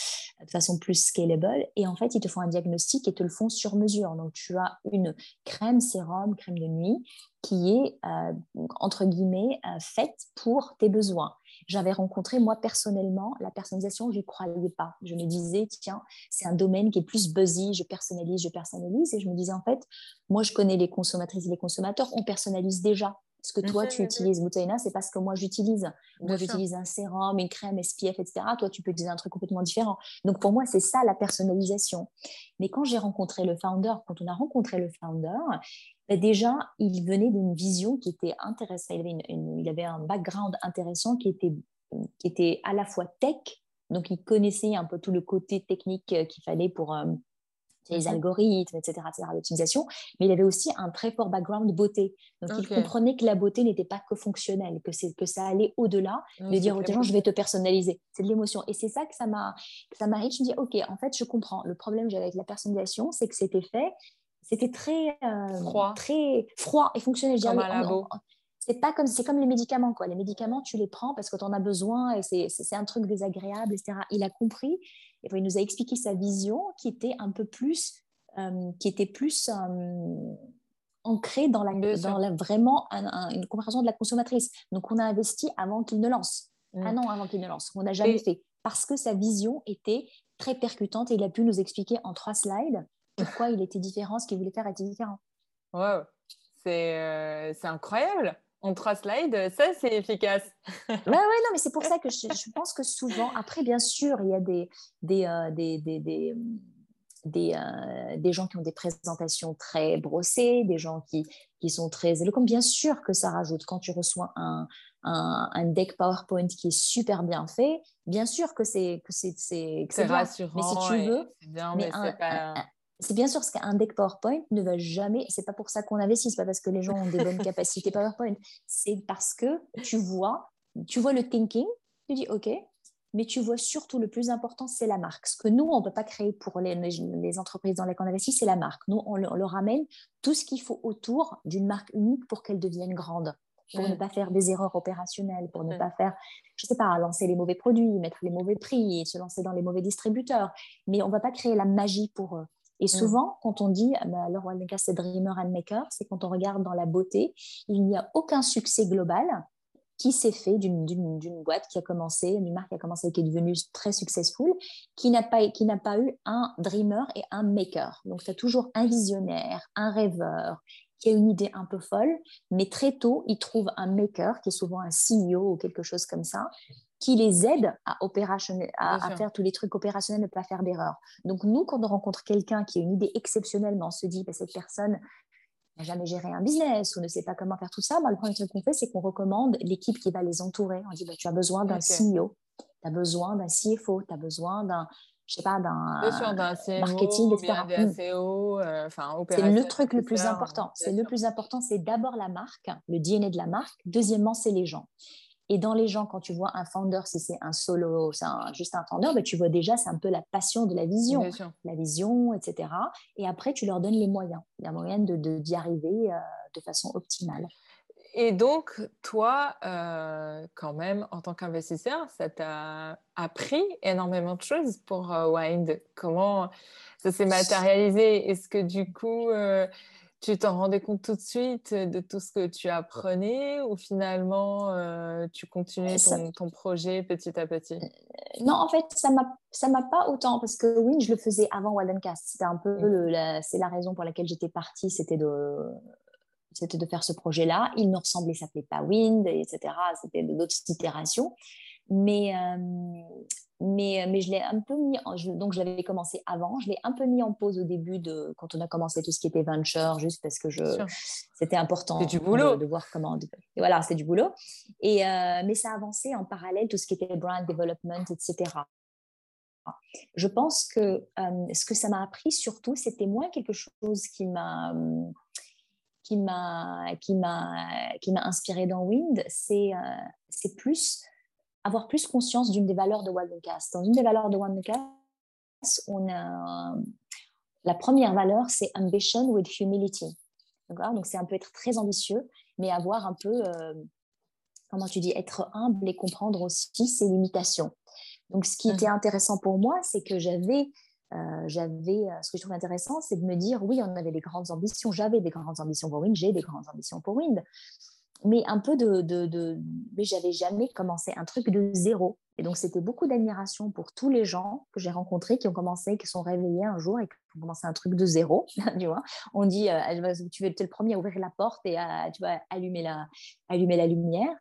de façon plus scalable. Et en fait, ils te font un diagnostic et te le font sur mesure. Donc, tu as une crème sérum, crème de nuit qui est, euh, entre guillemets, faite pour tes besoins j'avais rencontré moi personnellement la personnalisation, je n'y croyais pas. Je me disais, tiens, c'est un domaine qui est plus buzzy, je personnalise, je personnalise. Et je me disais, en fait, moi, je connais les consommatrices et les consommateurs, on personnalise déjà. Ce que toi, tu utilises Moutaina, c'est pas ce que moi j'utilise. Moi, j'utilise un sérum, une crème SPF, etc. Toi, tu peux utiliser un truc complètement différent. Donc, pour moi, c'est ça la personnalisation. Mais quand j'ai rencontré le founder, quand on a rencontré le founder, bah, déjà, il venait d'une vision qui était intéressante. Il avait, il avait un background intéressant qui était, qui était à la fois tech, donc il connaissait un peu tout le côté technique euh, qu'il fallait pour euh, les algorithmes, etc., etc., l'optimisation, mais il avait aussi un très fort background beauté. Donc il comprenait que la beauté n'était pas que fonctionnelle, que, que ça allait au-delà de dire aux gens, je vais te personnaliser. C'est de l'émotion. Et c'est ça que ça m'a ça m'a Je me dis, OK, en fait, je comprends. Le problème que j'avais avec la personnalisation, c'est que c'était fait c'était très euh, froid, très froid et fonctionnel. Comme un labo. C'est pas comme c'est comme les médicaments quoi. Les médicaments, tu les prends parce que tu en as besoin et c'est un truc désagréable, etc. Il a compris et il nous a expliqué sa vision qui était un peu plus, euh, qui était plus euh, ancrée dans la, dans la vraiment une compréhension de la consommatrice. Donc on a investi avant qu'il ne lance, mm. un an avant qu'il ne lance. On n'a jamais fait parce que sa vision était très percutante et il a pu nous expliquer en trois slides pourquoi il était différent, ce qu'il voulait faire était différent. Wow, euh, c'est incroyable. En trois slides, ça c'est efficace. ouais, ouais, non, mais c'est pour ça que je, pense que souvent, après, bien sûr, il y a des, des, euh, des, des, des des, euh, des, gens qui ont des présentations très brossées, des gens qui, qui, sont très éloquents. Bien sûr que ça rajoute. Quand tu reçois un, un, un, deck PowerPoint qui est super bien fait, bien sûr que c'est que c'est rassurant. Mais si tu veux, bien, mais, mais pas c'est bien sûr ce qu'un deck PowerPoint ne va jamais, c'est pas pour ça qu'on investit, c'est pas parce que les gens ont des bonnes capacités PowerPoint, c'est parce que tu vois, tu vois le thinking, tu dis OK, mais tu vois surtout le plus important, c'est la marque. Ce que nous, on ne peut pas créer pour les, les entreprises dans lesquelles on investit, c'est la marque. Nous, on, leur amène tout ce qu'il faut autour d'une marque unique pour qu'elle devienne grande, pour ne pas faire des erreurs opérationnelles, pour ne pas faire, je ne sais pas, lancer les mauvais produits, mettre les mauvais prix, se lancer dans les mauvais distributeurs. Mais on ne va pas créer la magie pour eux. Et mm. souvent, quand on dit bah, roi de c'est dreamer and maker, c'est quand on regarde dans la beauté, il n'y a aucun succès global qui s'est fait d'une boîte qui a commencé, d'une marque qui a commencé, qui est devenue très successful, qui n'a pas, qui n'a pas eu un dreamer et un maker. Donc, tu as toujours un visionnaire, un rêveur, qui a une idée un peu folle, mais très tôt, il trouve un maker, qui est souvent un CEO ou quelque chose comme ça, qui les aide à, à, faire tous les trucs opérationnels, ne pas faire d'erreur. Donc, nous, quand on rencontre quelqu'un qui a une idée exceptionnelle, mais on se dit, bah, cette personne n'a jamais géré un business ou ne sait pas comment faire tout ça, bah, le premier truc qu'on fait, c'est qu'on recommande l'équipe qui va les entourer. On dit, bah, tu as besoin d'un CEO, tu as besoin d'un CFO, tu as besoin d'un je sais pas, d'un marketing, etc. Hmm. Euh, c'est le truc le plus important. C'est le plus important, c'est d'abord la marque, le DNA de la marque. Deuxièmement, c'est les gens. Et dans les gens, quand tu vois un founder, si c'est un solo, c'est juste un founder, ben, tu vois déjà, c'est un peu la passion de la vision, la vision, etc. Et après, tu leur donnes les moyens, les moyens d'y de, d'y arriver euh, de façon optimale. Et donc, toi, euh, quand même, en tant qu'investisseur, ça t'a appris énormément de choses pour euh, Wind? Comment ça s'est matérialisé? Est-ce que du coup, tu t'en rendais compte tout de suite de tout ce que tu apprenais ou finalement euh, tu continuais ton, projet petit à petit? Euh, Non, en fait, ça m'a ça m'a pas autant parce que oui, je le faisais avant Waldencast. C'était un peu mmh. c'est la raison pour laquelle j'étais partie, c'était de c'était de faire ce projet-là. Il nous ressemblait, ça s'appelait pas Wind, etc. C'était d'autres itérations. Mais, euh, mais, mais je l'ai un peu mis, donc je l'avais commencé avant, je l'ai un peu mis en pause au début de quand on a commencé tout ce qui était venture, juste parce que je, c'était important du boulot. De, voir comment. Et voilà, c'est du boulot. Et, euh, mais ça a avancé en parallèle tout ce qui était brand development, etc. Je pense que euh, ce que ça m'a appris surtout, c'était moins quelque chose qui m'a qui m'a qui m'a qui m'a inspiré dans Wind, c'est c'est plus avoir plus conscience d'une des valeurs de Waldencast. Dans une des valeurs de Waldencast, on a la première valeur, c'est ambition with humility. Donc c'est un peu être très ambitieux, mais avoir un peu, euh, comment tu dis, être humble et comprendre aussi ses limitations. Donc ce qui mmh. était intéressant pour moi, c'est que j'avais euh, j'avais, euh, ce que je trouve intéressant, c'est de me dire, oui, on avait des grandes ambitions, j'avais des grandes ambitions pour Wind, j'ai des grandes ambitions pour Wind, mais un peu de, de, de... mais j'avais jamais commencé un truc de zéro. Et donc c'était beaucoup d'admiration pour tous les gens que j'ai rencontrés qui ont commencé, qui sont réveillés un jour et qui ont commencé un truc de zéro. tu vois, on dit, euh, tu es le premier à ouvrir la porte et à, tu vois, allumer la, allumer la lumière.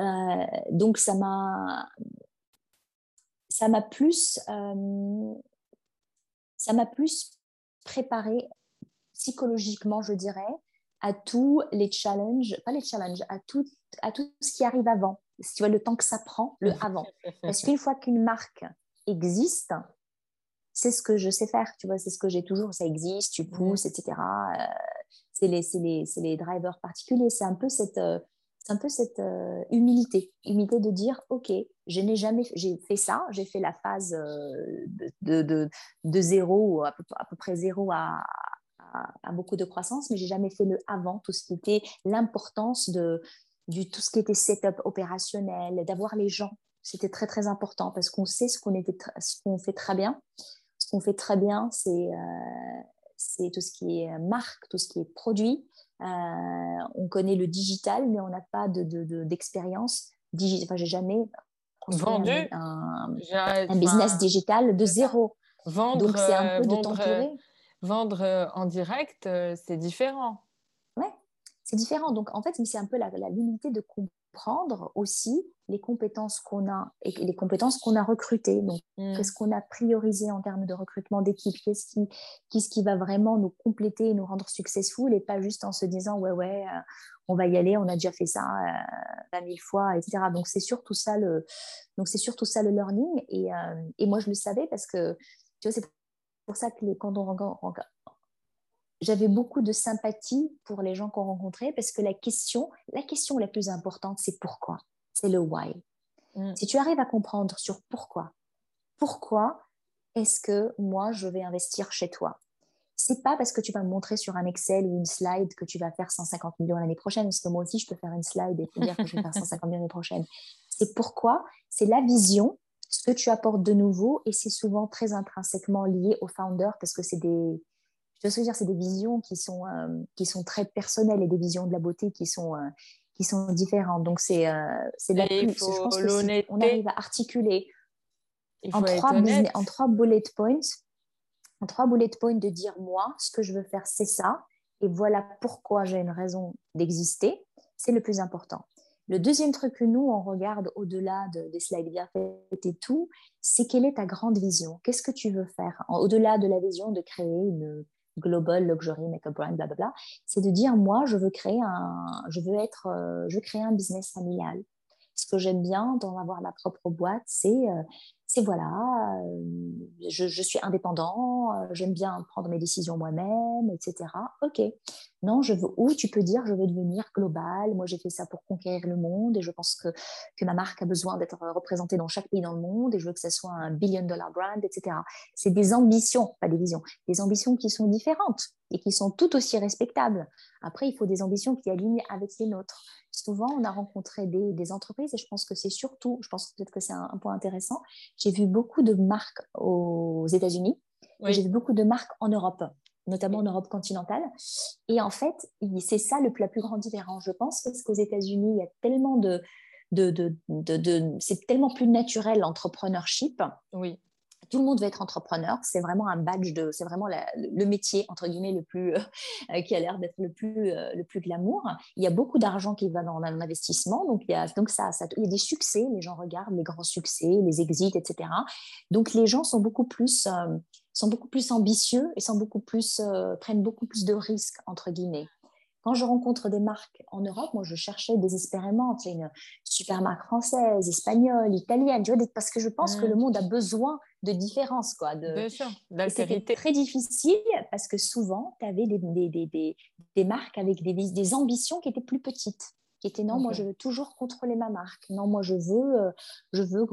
Euh, donc ça m'a, ça m'a plus, euh, ça m'a plus préparé psychologiquement, je dirais, à tous les challenges, pas les challenges, à tout, à tout ce qui arrive avant. Si tu vois le temps que ça prend, le avant. Parce qu'une fois qu'une marque existe, c'est ce que je sais faire, tu vois, c'est ce que j'ai toujours, ça existe, tu pousses, etc. Euh, c'est les, les, les, drivers particuliers, c'est un peu cette, euh, un peu cette euh, humilité, humilité de dire, ok, je n'ai jamais, j'ai fait ça, j'ai fait la phase de, de, de, zéro, à peu, à peu près zéro à, à, beaucoup de croissance, mais j'ai jamais fait le avant, tout ce qui était l'importance de du, tout ce qui était setup opérationnel, d'avoir les gens. C'était très très important parce qu'on sait ce qu'on était, ce qu'on fait très bien. Ce qu'on fait très bien, c'est euh, c'est tout ce qui est marque, tout ce qui est produit. Euh, on connaît le digital, mais on n'a pas d'expérience de, de, Enfin, j'ai jamais vendu un, un, business digital de zéro. Vendre, Donc c'est un peu de t'entourer vendre euh, en direct, euh, c'est différent. Oui, c'est différent. Donc, en fait, c'est un peu la, la limité de comprendre aussi les compétences qu'on a et les compétences qu'on a recrutées. Donc, mm. qu'est-ce qu'on a priorisé en termes de recrutement d'équipe? Qu'est-ce qui, qu'est-ce qui va vraiment nous compléter et nous rendre successful et pas juste en se disant ouais, ouais, euh, on va y aller, on a déjà fait ça euh, mille fois, etc. Donc, c'est surtout ça le, donc c'est surtout ça le learning. Et, et moi, je le savais parce que tu vois, c'est pour ça que les, quand on j'avais beaucoup de sympathie pour les gens qu'on rencontrait parce que la question, la question la plus importante, c'est pourquoi? C'est le why. Mm. Si tu arrives à comprendre sur pourquoi, pourquoi est-ce que moi je vais investir chez toi? C'est pas parce que tu vas me montrer sur un Excel ou une slide que tu vas faire 150 millions l'année prochaine, parce que moi aussi je peux faire une slide et te dire que je vais faire 150 millions l'année prochaine. C'est pourquoi, c'est la vision ce que tu apportes de nouveau et c'est souvent très intrinsèquement lié au founder parce que c'est des je veux dire c'est des visions qui sont euh, qui sont très personnelles et des visions de la beauté qui sont euh, qui sont différentes. Donc, c'est c'est la plus. Je pense que si on arrive à articuler en trois, en trois bullet points, en trois bullet points de dire moi, ce que je veux faire, c'est ça, et voilà pourquoi j'ai une raison d'exister, c'est le plus important. Le deuxième truc que nous, on regarde au-delà des slides bien faits et tout, c'est quelle est ta grande vision? Qu'est-ce que tu veux faire? Au-delà de la vision de créer une global luxury makeup brand, blablabla, c'est de dire moi, je veux créer un, je veux être, euh, je veux créer un business familial. Ce que j'aime bien dans avoir ma propre boîte, c'est euh, c'est voilà, euh, je, suis indépendant, euh, j'aime bien prendre mes décisions moi-même, etc. Ok. Non, je veux, ou tu peux dire, je veux devenir global. Moi, j'ai fait ça pour conquérir le monde et je pense que, que ma marque a besoin d'être représentée dans chaque pays dans le monde et je veux que ça soit un billion dollar brand, etc. C'est des ambitions, pas des visions, des ambitions qui sont différentes et qui sont tout aussi respectables. Après, il faut des ambitions qui alignent avec les nôtres souvent, on a rencontré des, entreprises et je pense que c'est surtout, je pense peut-être que c'est un, point intéressant, j'ai vu beaucoup de marques aux États-Unis, j'ai vu beaucoup de marques en Europe notamment en Europe continentale. Et en fait, c'est ça le, la plus grande différence, je pense, parce qu'aux États-Unis, il y a tellement de, de, de, de c'est tellement plus naturel l'entrepreneurship. Oui tout le monde veut être entrepreneur. C'est vraiment un badge de, c'est vraiment le métier entre guillemets le plus euh, qui a l'air d'être le plus euh, le plus glamour. Il y a beaucoup d'argent qui va dans l'investissement, donc il y a donc ça, ça, il y a des succès. Les gens regardent les grands succès, les exits, etc. Donc les gens sont beaucoup plus euh, sont beaucoup plus ambitieux et sont beaucoup plus prennent beaucoup plus de risques entre guillemets. Quand je rencontre des marques en Europe, moi, je cherchais désespérément tu sais, une super marque française, espagnole, italienne, tu vois, parce que je pense que le mmh. monde a besoin de différence, quoi. De... C'était très difficile parce que souvent, tu avais des, des, des, des, marques avec des, des ambitions qui étaient plus petites qui étaient non, moi je veux toujours contrôler ma marque. Non, moi je veux, euh, je veux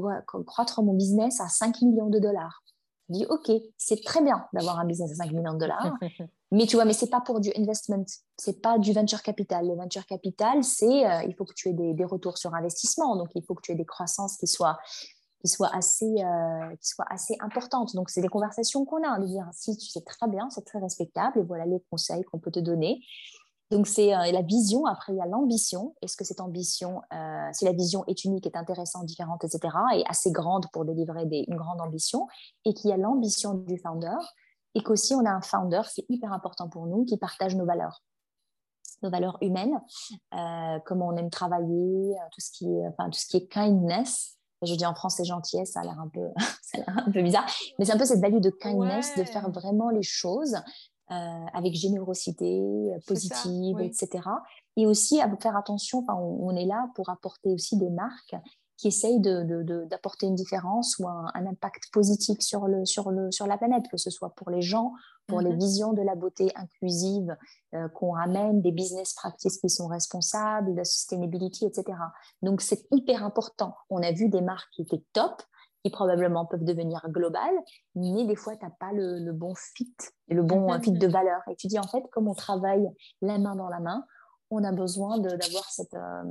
croître mon business à 5 millions de dollars. Je dis, OK, c'est très bien d'avoir un business à 5 millions de dollars, mais tu vois, mais c'est pas pour du investment, c'est pas du venture capital. Le venture capital, c'est, euh, il faut que tu aies des, des, retours sur investissement, donc il faut que tu aies des croissances qui soient, qui soient assez, euh, qui soient assez importantes. Donc c'est des conversations qu'on a, de dire, si tu sais très bien, c'est très respectable, et voilà les conseils qu'on peut te donner. Donc, c'est euh, la vision. Après, il y a l'ambition. Est-ce que cette ambition, euh, si la vision est unique, est intéressante, différente, etc., et assez grande pour délivrer des, une grande ambition, et qu'il y a l'ambition du founder, et qu'aussi on a un founder, c'est hyper important pour nous, qui partage nos valeurs nos valeurs humaines, euh, comment on aime travailler, tout ce qui est, enfin, tout ce qui est kindness. Je dis en français gentillesse, ça a l'air un peu, ça a un peu bizarre, mais c'est un peu cette value de kindness, de faire vraiment les choses euh, avec générosité, euh, positive, etc. Et aussi à faire attention, enfin, on, est là pour apporter aussi des marques qui essayent d'apporter une différence ou un, impact positif sur, le, sur, le, sur la planète, que ce soit pour les gens, pour les mhm. visions de la beauté inclusive euh, qu'on ramène, des business practices qui sont responsables, la sustainability, etc. Donc c'est hyper important. On a vu des marques qui étaient top, qui probablement peuvent devenir globales, mais des fois, tu n'as pas le, bon fit, le bon fit de valeur. Et tu dis, en fait, comme on travaille la main dans la main, on a besoin d'avoir cette... Euh,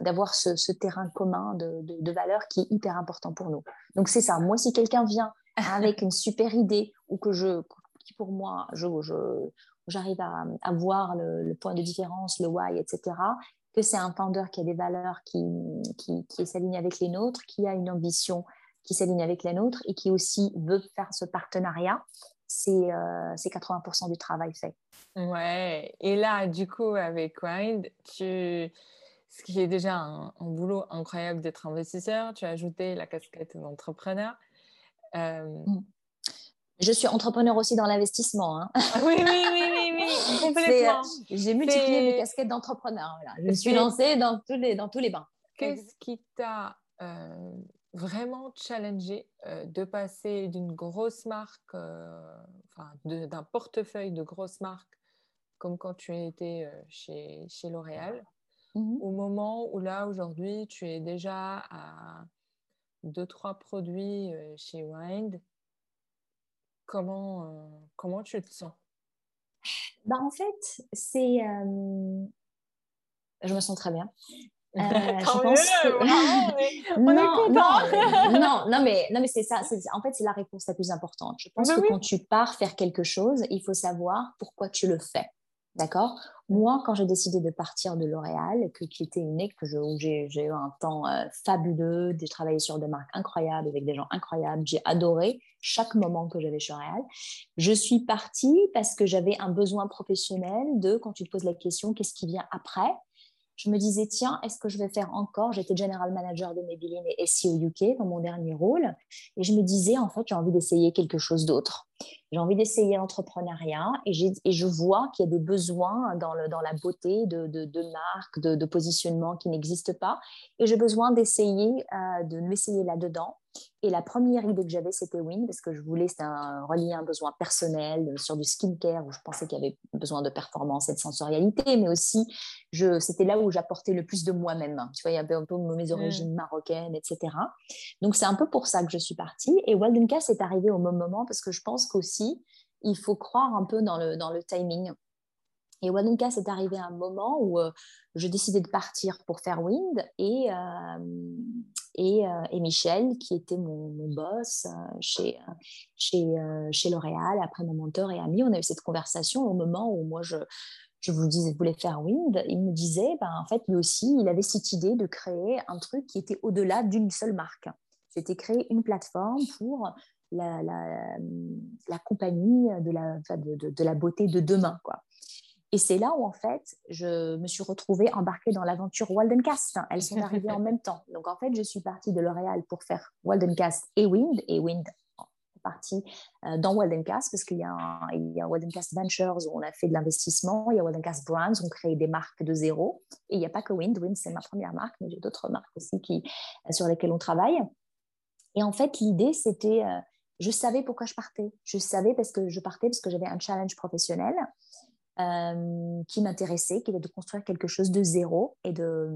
d'avoir ce, terrain commun de, de, valeur qui est hyper important pour nous. Donc c'est ça. Moi, si quelqu'un vient avec une super idée ou que je, qui pour moi, je, j'arrive à, à, voir le, le, point de différence, le why, etc que c'est un founder qui a des valeurs qui, qui, qui s'alignent avec les nôtres, qui a une ambition qui s'aligne avec la nôtre et qui aussi veut faire ce partenariat, c'est euh, 80% du travail fait. Ouais, et là, du coup, avec Wind, tu... ce qui est déjà un, boulot incroyable d'être investisseur, tu as ajouté la casquette d'entrepreneur. Euh, mm. Je suis entrepreneur aussi dans l'investissement. Hein. Ah oui, oui, oui, oui, oui, complètement. Euh, j'ai multiplié mes casquettes d'entrepreneur. Je me suis lancée dans tous les, dans tous les bains. Qu'est-ce qui t'a euh, vraiment challengé euh, de passer d'une grosse marque, enfin, d'un portefeuille de grosses marques, comme quand tu étais chez, chez L'Oréal, mmh au moment où là, aujourd'hui, tu es déjà à deux, trois produits chez Wind Comment, euh, comment tu te sens? Bah, En fait, c'est. Euh, je me sens très bien. Euh, je pense que... on est content. non, non, mais, non, mais c'est ça. En fait, c'est la réponse la plus importante. Je pense que quand tu pars faire quelque chose, il faut savoir pourquoi tu le fais. D'accord? Moi, quand j'ai décidé de partir de L'Oréal, que, qui était une que où j'ai eu un temps euh, fabuleux, j'ai travaillé sur des marques incroyables, avec des gens incroyables, j'ai adoré chaque moment que j'avais chez L'Oréal. Je suis partie parce que j'avais un besoin professionnel de, quand tu poses la question, qu'est-ce qui vient après? Je me disais, tiens, est-ce que je vais faire encore? J'étais general manager de Maybelline et SEO UK dans mon dernier rôle. Et je me disais, en fait, j'ai envie d'essayer quelque chose d'autre. J'ai envie d'essayer l'entrepreneuriat et, je vois qu'il y a des besoins dans, la beauté de, de, marques, de, de, positionnement qui n'existent pas. Et j'ai besoin d'essayer, euh, de m'essayer là-dedans. Et la première idée que j'avais, c'était Win, parce que je voulais un, relier un besoin personnel sur du skincare, où je pensais qu'il y avait besoin de performance et de sensorialité, mais aussi, c'était là où j'apportais le plus de moi-même. Tu vois, il y avait un peu mes origines marocaines, etc. Donc, c'est un peu pour ça que je suis partie. Et Waldencast est arrivé au même moment, parce que je pense qu'aussi, il faut croire un peu dans le, dans le timing. Et Waldenka, c'est arrivé un moment où euh, je décidais de partir pour faire Wind et, euh, euh, et, Michel, qui était mon, boss chez, chez, chez L'Oréal, après mon mentor et ami, on a eu cette conversation au moment où moi je, je vous disais, je voulais faire Wind. Il me disait, ben, en fait, lui aussi, il avait cette idée de créer un truc qui était au-delà d'une seule marque. C'était créer une plateforme pour la, la, la compagnie de la, de, de la beauté de demain. Quoi. Et c'est là où, en fait, je me suis retrouvée embarquée dans l'aventure Waldencast. Elles sont arrivées en même temps. Donc, en fait, je suis partie de L'Oréal pour faire Waldencast et Wind. Et Wind est partie euh, dans Waldencast parce qu'il y a, il y a Waldencast Ventures où on a fait de l'investissement. Il y a Waldencast Brands, où on crée des marques de zéro. Et il n'y a pas que Wind. Wind, c'est ma première marque, mais j'ai d'autres marques aussi qui, euh, sur lesquelles on travaille. Et en fait, l'idée, c'était... Euh, je savais pourquoi je partais. Je savais parce que je partais parce que j'avais un challenge professionnel. Euh, qui m'intéressait, qui était de construire quelque chose de zéro et de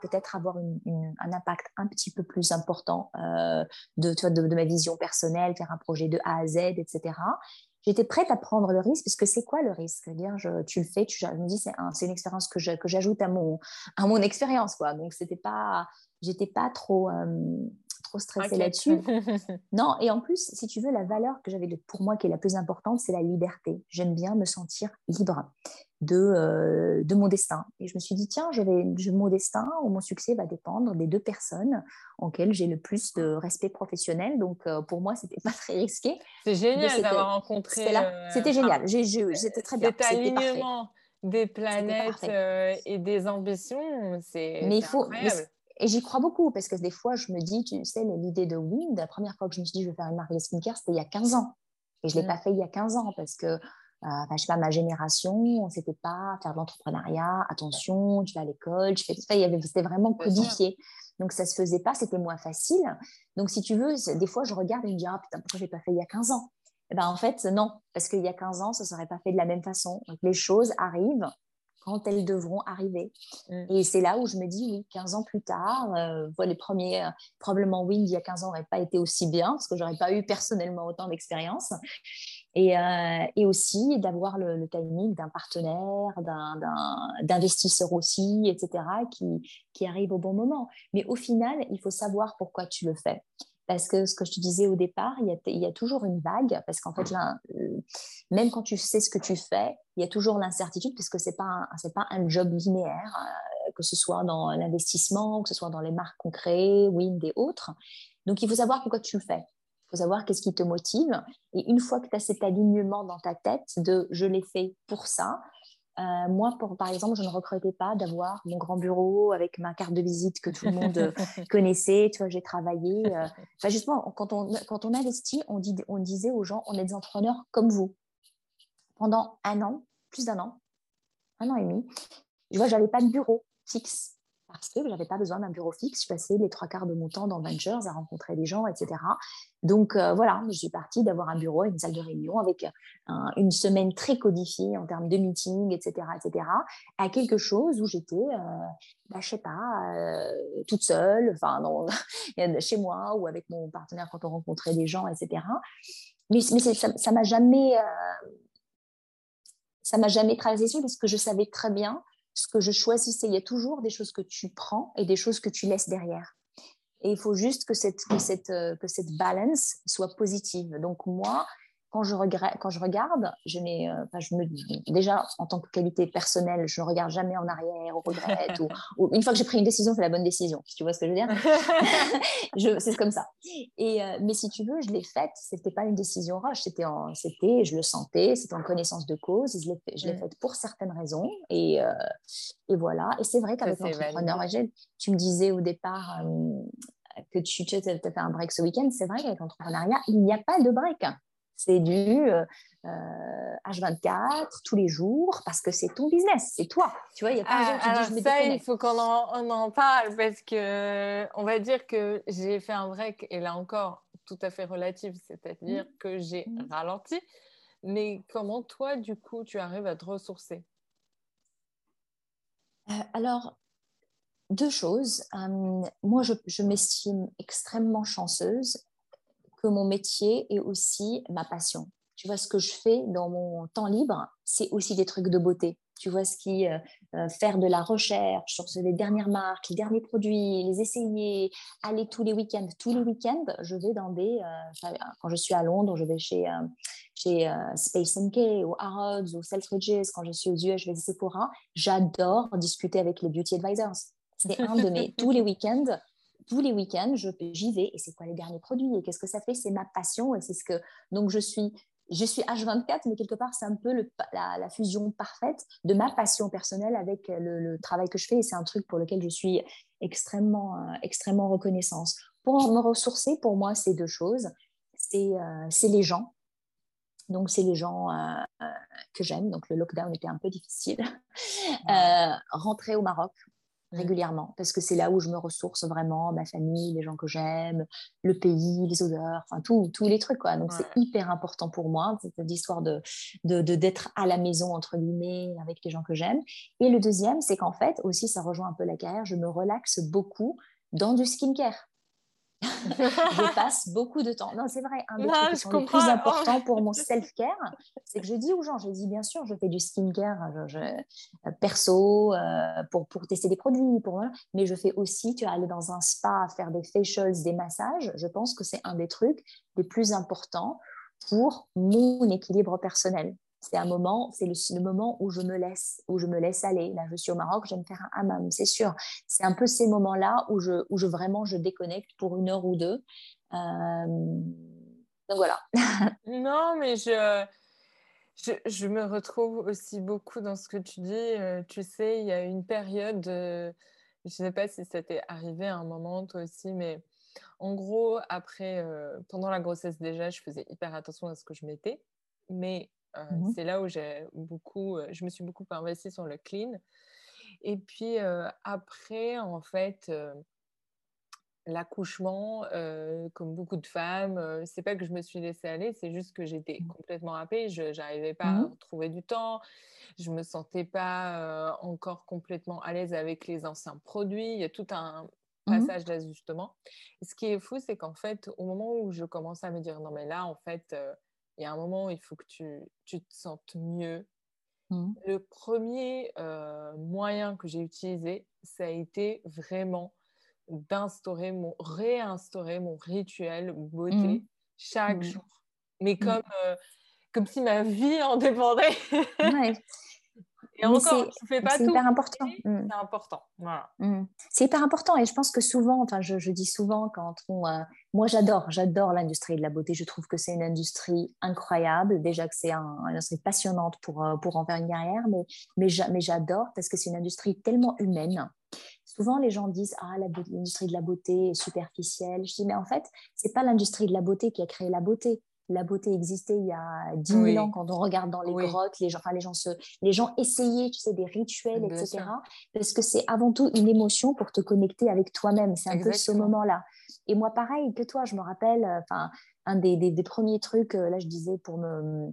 peut-être avoir un impact un petit peu plus important euh, de, de, ma vision personnelle, faire un projet de A à Z, etc. J'étais prête à prendre le risque, parce que c'est quoi le risque? Dire, je, Tu le fais, tu, me dis, c'est un, une expérience que, que j'ajoute à mon, à mon expérience. Donc, c'était pas, j'étais pas trop, euh, trop stressée là-dessus. non, et en plus, si tu veux, la valeur que j'avais pour moi qui est la plus importante, c'est la liberté. J'aime bien me sentir libre de, euh, de mon destin. Et je me suis dit, tiens, je vais, je, mon destin ou mon succès va dépendre des deux personnes en quelles j'ai le plus de respect professionnel. Donc, euh, pour moi, c'était pas très risqué. C'est génial d'avoir rencontré. C'était génial. C'était très bien. Cet alignement des planètes et des ambitions, c'est. Mais il faut. Et j'y crois beaucoup parce que des fois, je me dis, tu sais, l'idée de Wind, la première fois que je me suis dit, je vais faire une marque de skincare, c'était il y a 15 ans. Et je ne l'ai mm. pas fait il y a 15 ans parce que, euh, je sais pas, ma génération, on ne s'était pas faire de l'entrepreneuriat, attention, tu vas à l'école, tu fais ça, c'était vraiment codifié. Donc, ça ne se faisait pas, c'était moins facile. Donc, si tu veux, des fois, je regarde et je me dis, ah putain, pourquoi je l'ai pas fait il y a 15 ans? Eh ben, En fait, non, parce qu'il y a 15 ans, ça ne serait pas fait de la même façon. Donc, les choses arrivent quand elles devront arriver. Mm. Et c'est là où je me dis, oui, 15 ans plus tard, euh, les premiers, euh, probablement Wind il y a 15 ans n'aurait pas été aussi bien, parce que j'aurais pas eu personnellement autant d'expérience. Et, euh, et, aussi d'avoir le, timing d'un partenaire, d'un d'investisseur aussi, etc., qui, qui arrive au bon moment. Mais au final, il faut savoir pourquoi tu le fais. Parce que ce que je te disais au départ, il y a, il y a toujours une vague, parce qu'en fait, là, euh, même quand tu sais ce que tu fais, il y a toujours l'incertitude, puisque ce n'est pas, un, pas un job linéaire, euh, que ce soit dans l'investissement, que ce soit dans les marques qu'on crée, Wind et autres. Donc, il faut savoir pourquoi tu le fais. Il faut savoir qu'est-ce qui te motive. Et une fois que tu as cet alignement dans ta tête de je l'ai fait pour ça, euh, moi, pour, par exemple, je ne recrutais pas d'avoir mon grand bureau avec ma carte de visite que tout le monde euh, connaissait. Tu vois, j'ai travaillé. Euh, justement, quand on, quand on investit, on, dit, on disait aux gens, on est des entrepreneurs comme vous. Pendant un an, plus d'un an, un an et demi, je vois, j'avais pas de bureau fixe parce que je n'avais pas besoin d'un bureau fixe. Je passais les trois quarts de mon temps dans Ventures à rencontrer des gens, etc. Donc euh, voilà, je suis partie d'avoir un bureau, une salle de réunion avec une semaine très codifiée en termes de meeting, etc., etc., à quelque chose où j'étais, euh, bah, je sais pas, euh, toute seule, enfin chez moi ou avec mon partenaire quand on rencontrait des gens, etc. Mais, ça, m'a jamais, euh, ça m'a jamais traversé parce que je savais très bien ce que je choisissais. Il y a toujours des choses que tu prends et des choses que tu laisses derrière. Et il faut juste que cette, que cette, euh, que cette balance soit positive. Donc moi, quand je, regrette, quand je regarde, je, euh, je me, déjà en tant que qualité personnelle, je ne regarde jamais en arrière ou regrette. ou, une fois que j'ai pris une décision, c'est la bonne décision. Si tu vois ce que je veux dire? C'est comme ça. Et, euh, mais si tu veux, je l'ai faite. Ce n'était pas une décision rush. C'était, je le sentais, c'était en connaissance de cause. Je l'ai, je mm. faite pour certaines raisons. Et, euh, et voilà. Et c'est vrai qu'avec l'entrepreneur, tu me disais au départ que tu, tu as fait un break ce week-end. C'est vrai qu'avec l'entrepreneuriat, il n'y a pas de break. C'est du H24 euh, tous les jours parce que c'est ton business, c'est toi. Tu vois, il y a pas de gens qui disent, ça, il faut qu'on en, en, parle parce que on va dire que j'ai fait un break et là encore tout à fait relatif, c'est-à-dire mmh. que j'ai mmh. ralenti. Mais comment toi, du coup, tu arrives à te ressourcer? Euh, Alors, deux choses. moi, je, je m'estime extrêmement chanceuse mon métier est aussi ma passion. Tu vois, ce que je fais dans mon temps libre, c'est aussi des trucs de beauté. Tu vois, ce qui euh, euh, faire de la recherche sur les dernières marques, les derniers produits, les essayer, aller tous les week-ends. Tous les week-ends, je vais dans des. Euh, quand je suis à Londres, je vais chez, chez Space NK ou Harrods ou Selfridges. Quand je suis aux US, je vais à Sephora. J'adore discuter avec les beauty advisors. C'est un de mes. tous les week-ends, tous les week-ends, j'y vais et c'est quoi les derniers produits? Et qu'est-ce que ça fait? C'est ma passion et c'est ce que donc je suis je suis H24, mais quelque part, c'est un peu la, fusion parfaite de ma passion personnelle avec le, travail que je fais. Et c'est un truc pour lequel je suis extrêmement, euh, extrêmement reconnaissante. Pour me ressourcer, pour moi, c'est deux choses. C'est euh, les gens. Donc, c'est les gens euh, que j'aime. Donc, le lockdown était un peu difficile. rentrer au Maroc, régulièrement parce que c'est là où je me ressource vraiment, ma famille, les gens que j'aime, le pays, les odeurs, enfin tous les trucs quoi. Donc c'est hyper important pour moi cette histoire de d'être à la maison entre guillemets avec les gens que j'aime. Et le deuxième, c'est qu'en fait aussi ça rejoint un peu la carrière, je me relaxe beaucoup dans du skincare. Je passe beaucoup de temps. Non, c'est vrai, un des trucs qui sont les plus importants pour mon self-care, c'est que je dis aux gens, je dis bien sûr, je fais du skincare je, euh, perso euh, pour, pour tester des produits, pour, mais je fais aussi, tu vas aller dans un spa, faire des facials, des massages. Je pense que c'est un des trucs les plus importants pour mon équilibre personnel c'est un moment, c'est le, moment où je me laisse, où je me laisse aller. Là, je suis au Maroc, j'aime faire un hammam, c'est sûr. C'est un peu ces moments-là où je, où je vraiment je déconnecte pour une heure ou deux. Euh, donc voilà. non, mais je, je, me retrouve aussi beaucoup dans ce que tu dis. Euh, tu sais, il y a une période, je ne sais pas si ça t'est arrivé à un moment toi aussi, mais en gros, après, euh, pendant la grossesse déjà, je faisais hyper attention à ce que je mettais. Mais euh, mmh c'est là où j'ai beaucoup, euh, je me suis beaucoup investie sur le clean. Et puis euh, après, en fait, l'accouchement, comme beaucoup de femmes, c'est pas que je me suis laissée aller, c'est juste que j'étais mmh. complètement happée. Je n'arrivais pas mmh à trouver du temps. Je me sentais pas encore complètement à l'aise avec les anciens produits. Il y a tout un passage d'ajustement. Ce qui est fou, c'est qu'en fait, au moment où je commence à me dire non mais là, en fait y a un moment où il faut que tu, tu te sentes mieux. Mmh. Le premier euh, moyen que j'ai utilisé, ça a été vraiment d'instaurer mon, réinstaurer mon rituel beauté mmh. chaque mmh. jour. Mais comme, euh, comme si ma vie en dépendait. ouais. Et encore, fais pas tout. C'est hyper important. C'est important. C'est hyper important. Et je pense que souvent, enfin, je, je dis souvent quand on. Euh, moi, j'adore, j'adore l'industrie de la beauté. Je trouve que c'est une industrie incroyable. Déjà que c'est un, une industrie passionnante pour, euh, pour en faire une carrière, mais, mais j'adore parce que c'est une industrie tellement humaine. Souvent, les gens disent Ah, l'industrie de la beauté est superficielle. Je dis Mais en fait, c'est pas l'industrie de la beauté qui a créé la beauté la beauté existait il y a 10 000 ans quand on regarde dans les grottes, les gens, enfin, les, gens se, les gens essayaient, tu sais, des rituels, etc. Parce que c'est avant tout une émotion pour te connecter avec toi-même. C'est un peu ce moment-là. Et moi, pareil que toi, je me rappelle, euh, enfin, un des, des, premiers trucs, euh, là, je disais, pour me,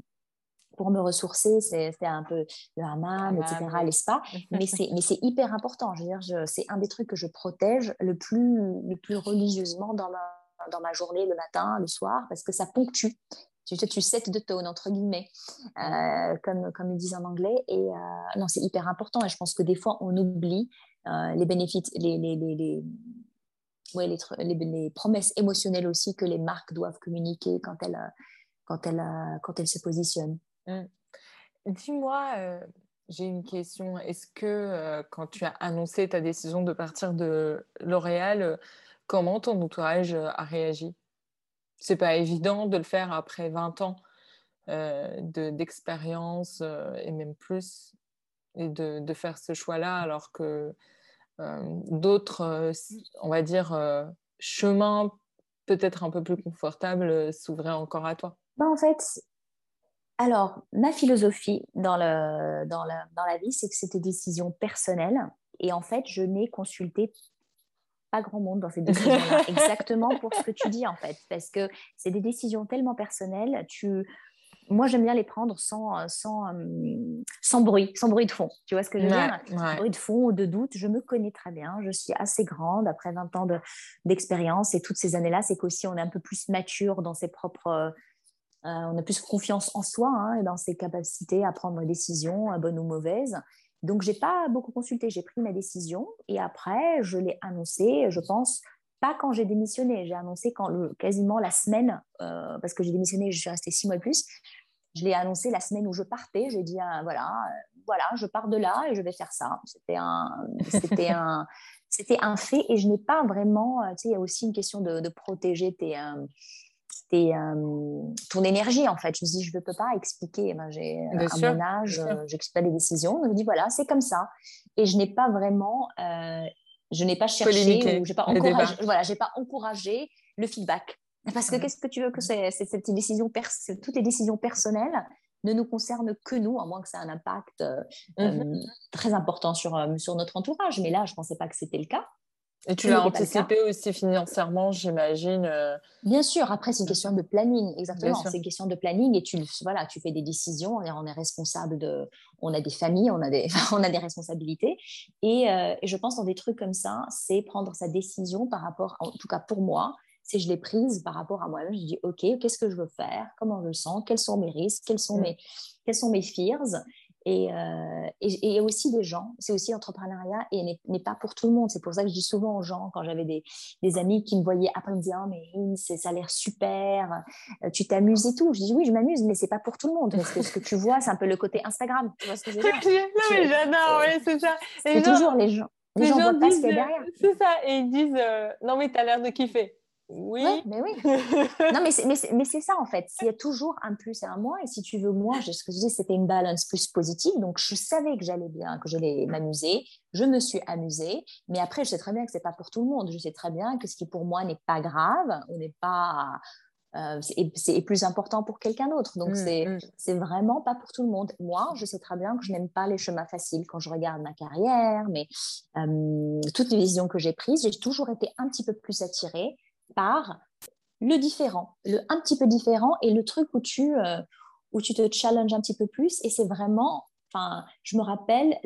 pour me ressourcer, c'est un peu le hammam, etc., les spas. mais c'est hyper important. Je veux dire, c'est un des trucs que je protège le plus, le plus religieusement dans ma dans ma journée le matin, le soir, parce que ça ponctue. Tu, tu set de tone, entre guillemets, euh, comme, comme ils disent en anglais. Et euh, non, c'est hyper important. Et je pense que des fois, on oublie euh, les bénéfices, les, les, les, les ouais, les, promesses émotionnelles aussi que les marques doivent communiquer quand elles, quand elle, quand elle se positionne. Mmh. Dis-moi, euh, j'ai une question. Est-ce que euh, quand tu as annoncé ta décision de partir de L'Oréal, euh, comment ton entourage a réagi? C'est pas évident de le faire après 20 ans d'expérience et même plus, et de, de faire ce choix-là alors que d'autres, on va dire, chemins peut-être un peu plus confortables s'ouvraient encore à toi? Bah en fait, alors, ma philosophie dans, le, dans, la, dans la vie, c'est que c'était des décisions personnelles. Et en fait, je n'ai consulté pas grand monde dans ces décisions-là, exactement pour ce que tu dis, en fait. Parce que c'est des décisions tellement personnelles. Tu... Moi, j'aime bien les prendre sans, sans, sans bruit, sans bruit de fond. Tu vois ce que je veux dire? bruit de fond ou de doute. Je me connais très bien. Je suis assez grande après 20 ans d'expérience. et toutes ces années-là, c'est qu'aussi on est un peu plus mature dans ses propres euh, on a plus confiance en soi hein, et dans ses capacités à prendre des décisions, euh, bonnes ou mauvaises. Donc, j'ai pas beaucoup consulté. J'ai pris ma décision et après, je l'ai annoncé, je pense, pas quand j'ai démissionné. J'ai annoncé quand quasiment la semaine, euh, parce que j'ai démissionné, je suis restée six mois de plus. Je l'ai annoncé la semaine où je partais. J'ai dit, voilà, voilà, je pars de là et je vais faire ça. C'était un, c'était un, c'était un fait et je n'ai pas vraiment, tu sais, il y a aussi une question de, de protéger tes, euh, ton énergie en fait. Je me dis, je ne peux pas expliquer. Ben, j'ai à mon âge, euh, j'explique pas les décisions. Je me dis voilà, c'est comme ça. Et je n'ai pas vraiment, euh, je n'ai pas cherché ou j'ai pas encouragé. Voilà, j'ai pas encouragé le feedback. Parce que qu'est-ce que tu veux que c'est cette décision, toutes les décisions personnelles ne nous concernent que nous, à moins que ça ait un impact mm-hmm. très important sur, sur notre entourage. Mais là, je ne pensais pas que c'était le cas. Et tu l'as anticipé aussi financièrement, j'imagine. Euh. Bien sûr, après c'est une question de planning, exactement. C'est une question de planning et tu voilà, tu fais des décisions. On est, on est responsable de, on a des familles, on a des, on a des responsabilités. Et, euh, et, je pense dans des trucs comme ça, c'est prendre sa décision par rapport, en tout cas pour moi, c'est je l'ai prise par rapport à moi-même. Je dis ok, qu'est-ce que je veux faire, comment je le sens, quels sont mes risques, quels sont mm. mes, quels sont mes fears? Euh, et, et, aussi des gens, c'est aussi l'entrepreneuriat et n'est pas pour tout le monde. C'est pour ça que je dis souvent aux gens, quand j'avais des, des, amis qui me voyaient après me dire oh, mais ça a l'air super, euh, tu t'amuses et tout. Je dis oui, je m'amuse, mais c'est pas pour tout le monde. Parce que ce que tu vois, c'est un peu le côté Instagram. Tu vois ce que je veux dire? Non, mais j'adore, oui, c'est ça. C'est toujours les gens. Les, gens, voient pas ce qu'il y a derrière. C'est ça, et ils disent euh, non, mais tu as l'air de kiffer. Oui. mais oui. non, mais c'est ça en fait. Il y a toujours un plus et un moins. Et si tu veux moins, ce que je dis, c'était une balance plus positive. Donc, je savais que j'allais bien, que j'allais m'amuser. Je me suis amusée. Mais après, je sais très bien que c'est pas pour tout le monde. Je sais très bien que ce qui pour moi n'est pas grave, on n'est pas. Euh, c'est plus important pour quelqu'un d'autre. Donc, mmh, mmh. c'est vraiment pas pour tout le monde. Moi, je sais très bien que je n'aime pas les chemins faciles quand je regarde ma carrière, mais euh, toutes les décisions que j'ai prises, j'ai toujours été un petit peu plus attirée par le différent, le un petit peu différent et le truc où tu, euh, où tu te challenges un petit peu plus. Et c'est vraiment, enfin, je me rappelle,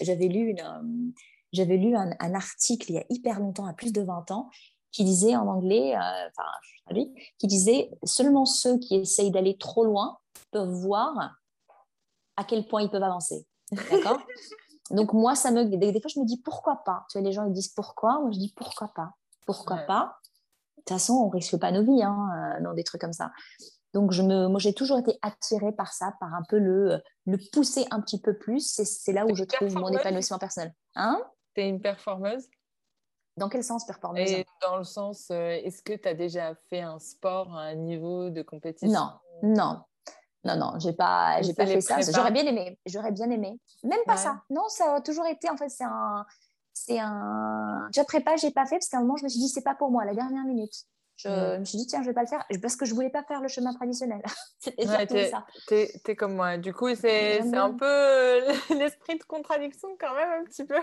j'avais lu, une, j'avais lu un, article il y a hyper longtemps, à plus de 20 ans, qui disait en anglais, euh, enfin, qui disait seulement ceux qui essayent d'aller trop loin peuvent voir à quel point ils peuvent avancer. D'accord? Donc moi, ça me, des, des, fois, je me dis pourquoi pas? Tu vois, les gens ils disent pourquoi, moi je dis pourquoi pas? Pourquoi pas? De toute façon, on risque pas nos vies hein, euh, dans des trucs comme ça. Donc, je me, moi, j'ai toujours été attirée par ça, par un peu le, le pousser un petit peu plus. C'est là où je trouve mon épanouissement personnel. Hein? Tu es une performeuse? Dans quel sens performeuse? Et dans le sens, euh, est-ce que tu as déjà fait un sport à un niveau de compétition? Non, non. Non, non, j'ai pas, j'ai pas fait ça. J'aurais bien aimé. J'aurais bien aimé. Même pas ça. Non, ça a toujours été. En fait, c'est un, c'est un. Déjà prépa, j'ai pas fait parce qu'à un moment, je me suis dit, c'est pas pour moi, la dernière minute. Je me suis dit, tiens, je vais pas le faire parce que je voulais pas faire le chemin traditionnel. C'était ouais, ça. T'es es comme moi. Du coup, c'est un peu euh, l'esprit de contradiction quand même, un petit peu.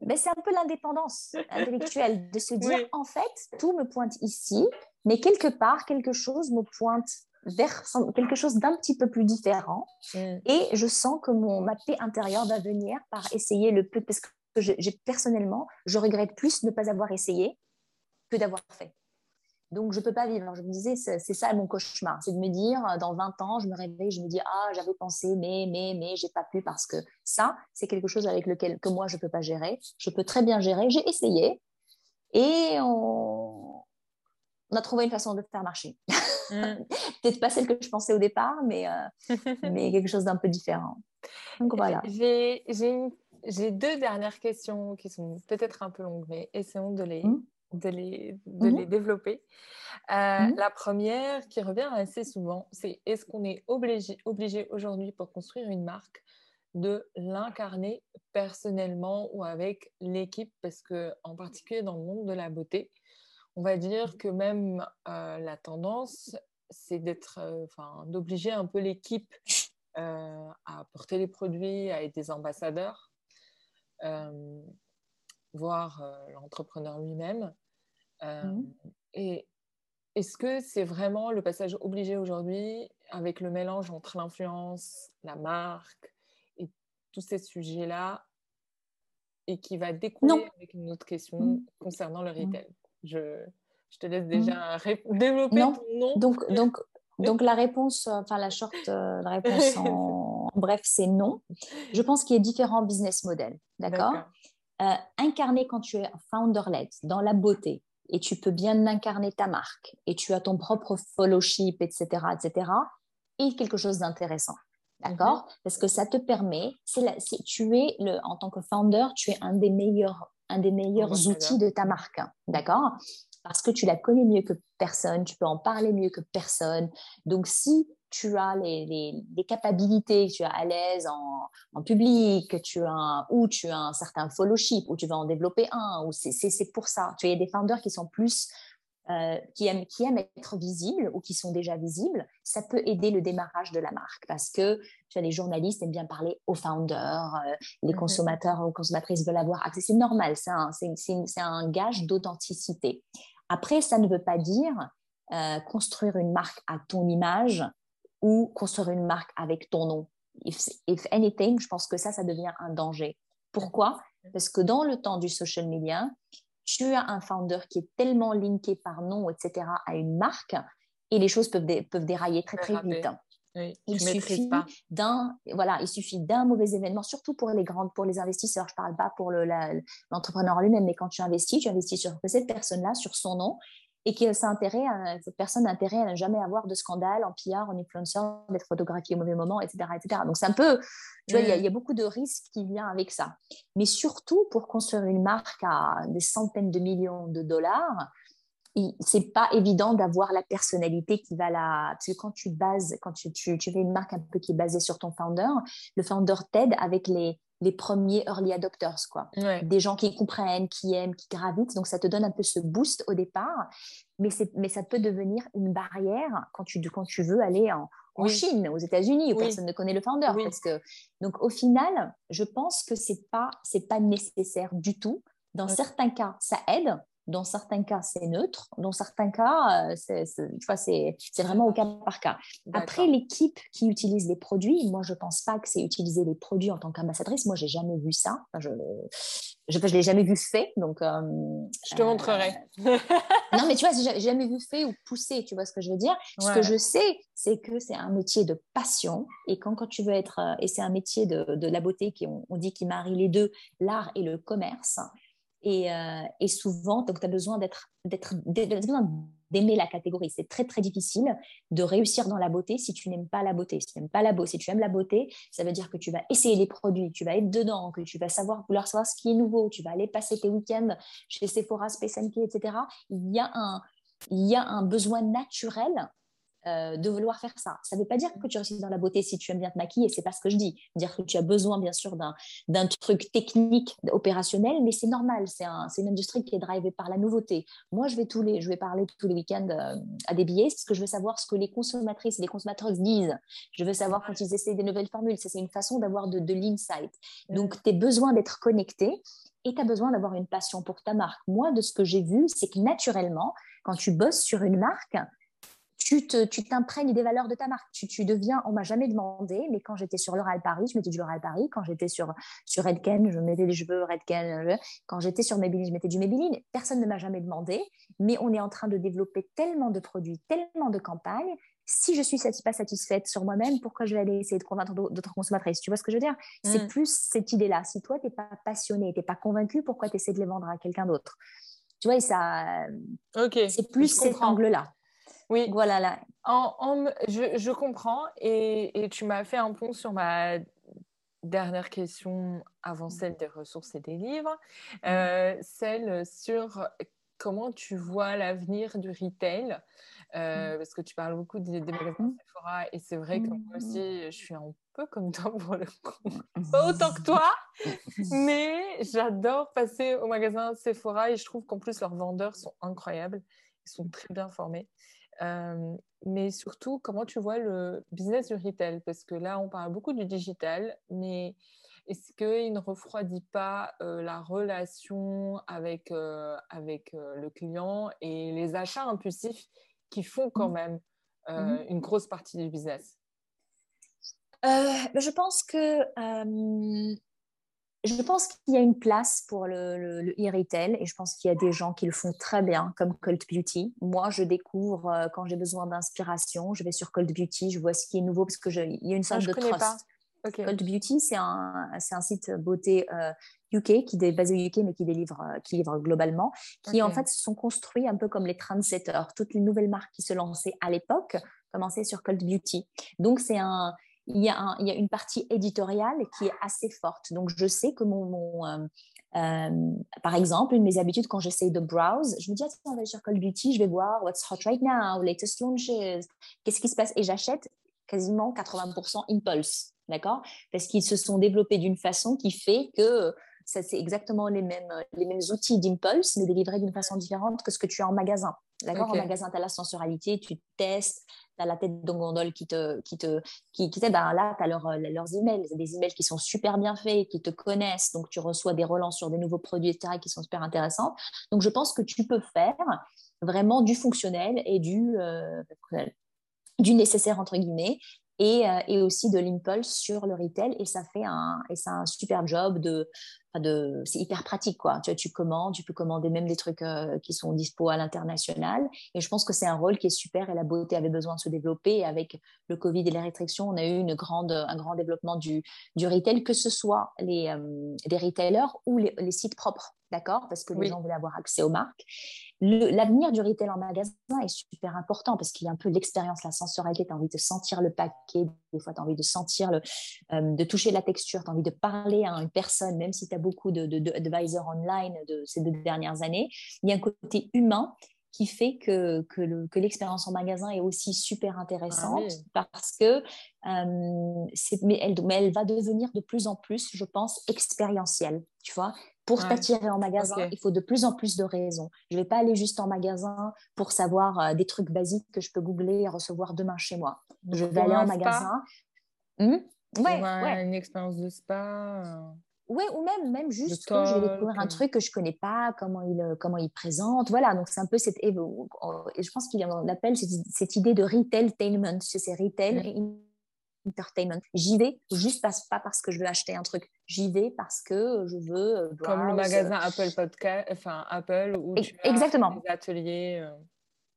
Mais c'est un peu l'indépendance intellectuelle de se dire, en fait, tout me pointe ici, mais quelque part, quelque chose me pointe vers quelque chose d'un petit peu plus différent. Mm. Et je sens que mon, ma paix intérieure va venir par essayer le peu, parce que j'ai personnellement, je regrette plus de ne pas avoir essayé que d'avoir fait. Donc, je ne peux pas vivre. je me disais, c'est ça mon cauchemar. C'est de me dire, dans 20 ans, je me réveille, je me dis, ah, j'avais pensé, mais, mais, mais, j'ai pas pu parce que ça, c'est quelque chose avec lequel que moi, je ne peux pas gérer. Je peux très bien gérer. J'ai essayé et on... on a trouvé une façon de faire marcher. Mm. Peut-être pas celle que je pensais au départ, mais, euh, mais quelque chose d'un peu différent. Donc voilà. J'ai deux dernières questions qui sont peut-être un peu longues, mais essayons de les, mm. de les, de mm-hmm. les développer. Euh, mm-hmm. La première qui revient assez souvent, c'est est-ce qu'on est obligé, obligé aujourd'hui pour construire une marque de l'incarner personnellement ou avec l'équipe? Parce que en particulier dans le monde de la beauté, on va dire que même euh, la tendance c'est d'être euh, d'obliger un peu l'équipe euh, à porter les produits, à être des ambassadeurs, voire l'entrepreneur lui-même. Mmh. Et est-ce que c'est vraiment le passage obligé aujourd'hui avec le mélange entre l'influence, la marque, tous ces sujets-là et qui va découler avec une autre question mmh. concernant le mmh. retail? Je, je te laisse mmh. déjà développer ton nom. Donc, donc, donc la réponse, euh, enfin la short, euh, la réponse en, bref, c'est non. Je pense qu'il y a différents business models, d'accord? Euh, Incarner quand tu es founder-led dans la beauté et tu peux bien incarner ta marque et tu as ton propre followship, etc., etc., est quelque chose d'intéressant. D'accord? Mhm. Parce que ça te permet, c'est tu es le, en tant que founder, tu es un des meilleurs, un des meilleurs outils de ta marque. D'accord? Parce que tu la connais mieux que personne, tu peux en parler mieux que personne. Donc, si tu as les, les, les capacités, tu es à l'aise en, en, public, tu as ou tu as un certain followship, ou tu vas en développer un, ou c'est pour ça. Tu as des founders qui sont plus euh, qui, aiment, qui aiment être visibles ou qui sont déjà visibles, ça peut aider le démarrage de la marque parce que tu les journalistes aiment bien parler aux founders, euh, les mhm. consommateurs ou consommatrices veulent avoir accès. C'est normal, c'est un, un, gage d'authenticité. Après, ça ne veut pas dire euh, construire une marque à ton image ou construire une marque avec ton nom. If, if anything, je pense que ça, ça devient un danger. Pourquoi? Parce que dans le temps du social media, tu as un founder qui est tellement linké par nom, etc., à une marque, et les choses peuvent, peuvent dérailler très, très vite. il, suffit d'un, voilà, il suffit d'un mauvais événement, surtout pour les grandes, pour les investisseurs. Je ne parle pas pour l'entrepreneur lui-même, mais quand tu investis, tu investis sur cette personne-là, sur son nom, et que ça intérêt cette personne n'a intérêt à ne jamais avoir de scandale en PR, en influencer, d'être photographié au mauvais moment, etc. etc. Donc c'est un peu, tu vois, il y, a beaucoup de risques qui viennent avec ça. Mais surtout pour construire une marque à des centaines de millions de dollars, c'est pas évident d'avoir la personnalité qui va la. Parce que quand tu bases, quand tu, tu, tu fais une marque un peu qui est basée sur ton founder, le founder t'aide avec les, les premiers early adopters, quoi. Des gens qui comprennent, qui aiment, qui gravitent. Donc, ça te donne un peu ce boost au départ, mais, mais ça peut devenir une barrière quand tu, quand tu veux aller en, Chine, aux États-Unis, où personne ne connaît le founder. Parce que, donc, au final, je pense que ce n'est pas, pas nécessaire du tout. Dans certains cas, ça aide. Dans certains cas, c'est neutre. Dans certains cas, euh, c'est vraiment au cas par cas. Après, l'équipe qui utilise les produits, moi, je ne pense pas que c'est utiliser les produits en tant qu'ambassadrice. Moi, j'ai jamais vu ça. je je ne l'ai jamais vu fait. Donc, euh, je te montrerai. Euh, non, mais tu vois, j'ai jamais vu fait ou poussé. Tu vois ce que je veux dire? Ce que je sais, c'est que c'est un métier de passion. Et quand, quand tu veux être. Et c'est un métier de, de la beauté qui, on, on dit, qui marie les deux, l'art et le commerce. Euh, et, souvent, tu as besoin d'être, d'aimer la catégorie. C'est très, très difficile de réussir dans la beauté si tu n'aimes pas la beauté. Si tu n'aimes pas la beauté, si tu aimes la beauté, ça veut dire que tu vas essayer les produits, tu vas être dedans, que tu vas savoir, vouloir savoir ce qui est nouveau, tu vas aller passer tes week-ends chez Sephora, Space Key, etc. Il y a un, il y a un besoin naturel euh, de vouloir faire ça. Ça ne veut pas dire que tu réussis dans la beauté si tu aimes bien te maquiller, c'est pas ce que je dis. Dire que tu as besoin bien sûr d'un truc technique, opérationnel, mais c'est normal, c'est un, une industrie qui est drivée par la nouveauté. Moi, je vais, tous les, je vais parler tous les week-ends euh, à des billets parce que je veux savoir ce que les consommatrices et les consommateurs disent. Je veux savoir quand ils essaient des nouvelles formules. C'est une façon d'avoir de, de l'insight. Donc, tu as besoin d'être connecté et tu as besoin d'avoir une passion pour ta marque. Moi, de ce que j'ai vu, c'est que naturellement, quand tu bosses sur une marque, tu t'imprègnes des valeurs de ta marque. Tu, tu deviens, on m'a jamais demandé, mais quand j'étais sur L'Oréal Paris, je mettais du L'Oréal Paris. Quand j'étais sur, sur Redken, je mettais des cheveux Redken. Quand j'étais sur Maybelline, je mettais du Maybelline. Personne ne m'a jamais demandé, mais on est en train de développer tellement de produits, tellement de campagnes. Si je suis pas satisfaite sur moi-même, pourquoi je vais aller essayer de convaincre d'autres consommatrices? Tu vois ce que je veux dire? C'est mm. plus cette idée-là. Si toi, tu n'es pas passionné, tu n'es pas convaincu, pourquoi tu essaies de les vendre à quelqu'un d'autre? Tu vois, ça, c'est plus cet angle-là. Oui. Voilà là. En, je, je, comprends et, et tu m'as fait un pont sur ma dernière question avant celle des ressources et des livres, euh, celle sur comment tu vois l'avenir du retail. Euh, parce que tu parles beaucoup des, magasins Sephora et c'est vrai que moi aussi je suis un peu comme toi pour le coup, pas autant que toi, mais j'adore passer au magasin Sephora et je trouve qu'en plus leurs vendeurs sont incroyables, ils sont très bien formés. Euh, mais surtout, comment tu vois le business du retail? Parce que là, on parle beaucoup du digital, mais est-ce qu'il ne refroidit pas euh, la relation avec, euh, avec le client et les achats impulsifs qui font quand mmh. même mmh. une grosse partie du business? Je pense que je pense qu'il y a une place pour le, le, e-retail et je pense qu'il y a des gens qui le font très bien, comme Cold Beauty. Moi, je découvre euh, quand j'ai besoin d'inspiration, je vais sur Cold Beauty, je vois ce qui est nouveau parce qu'il y a une sorte de trust. Cold Beauty, c'est un, un, site beauté UK euh, qui est basé au UK mais qui délivre, euh, qui livre globalement, qui en fait sont construits un peu comme les trendsetters. Toutes les nouvelles marques qui se lançaient à l'époque commençaient sur Cold Beauty. Donc c'est un, il y, a une partie éditoriale qui est assez forte. Donc, je sais que mon, euh, euh, par exemple, une de mes habitudes quand j'essaie de browse, je me dis, attends, on va sur Call Beauty, je vais voir what's hot right now, latest launches, qu'est-ce qui se passe? Et j'achète quasiment 80% impulse, d'accord? Parce qu'ils se sont développés d'une façon qui fait que ça, c'est exactement les mêmes, les mêmes outils d'impulse, mais délivrés d'une façon différente que ce que tu as en magasin. D'accord En magasin, tu as la sensualité, tu testes, tu as la tête de gondole qui te, qui te, qui, qui ben là, tu as leur, euh, leurs emails, des emails qui sont super bien faits, qui te connaissent, donc tu reçois des relances sur des nouveaux produits, etc., qui sont super intéressants. Donc, je pense que tu peux faire vraiment du fonctionnel et du, euh, du nécessaire, entre guillemets, et, euh, et, aussi de l'impulse sur le retail et ça fait un et c'est un super job de de, c'est hyper pratique quoi. Tu, tu commandes, tu peux commander même des trucs euh, qui sont dispo à l'international. Et je pense que c'est un rôle qui est super et la beauté avait besoin de se développer. Et avec le Covid et les restrictions, on a eu une grande, un grand développement du, du retail, que ce soit les, euh, les retailers ou les, les sites propres, d'accord? Parce que les gens voulaient avoir accès aux marques. L'avenir du retail en magasin est super important parce qu'il y a un peu l'expérience, la sensorialité. Tu as envie de sentir le paquet, des fois tu as envie de sentir, le, euh, de toucher la texture, tu as envie de parler à une personne, même si tu as beaucoup de, de, online de ces deux dernières années. Il y a un côté humain qui fait que, que l'expérience en magasin est aussi super intéressante ah parce que euh, mais, elle, mais elle va devenir de plus en plus, je pense, expérientielle. Tu vois, pour t'attirer en magasin, il faut de plus en plus de raisons. Je ne vais pas aller juste en magasin pour savoir euh, des trucs basiques que je peux googler et recevoir demain chez moi. Je vais aller en magasin. Mmh? Ouais, ouais, Une expérience de spa. Euh. Oui, ou même, même juste que je vais découvrir un truc que je ne connais pas, comment il, euh, comment il présente. Voilà, donc c'est un peu cette. Et je pense qu'il appelle cette, cette idée de retailtainment. C'est retail et entertainment. J'y vais juste pas, pas parce que je veux acheter un truc. J'y vais parce que je veux. Euh, Comme le magasin Apple Podcast, enfin Apple, où tu Exactement. des ateliers. Euh.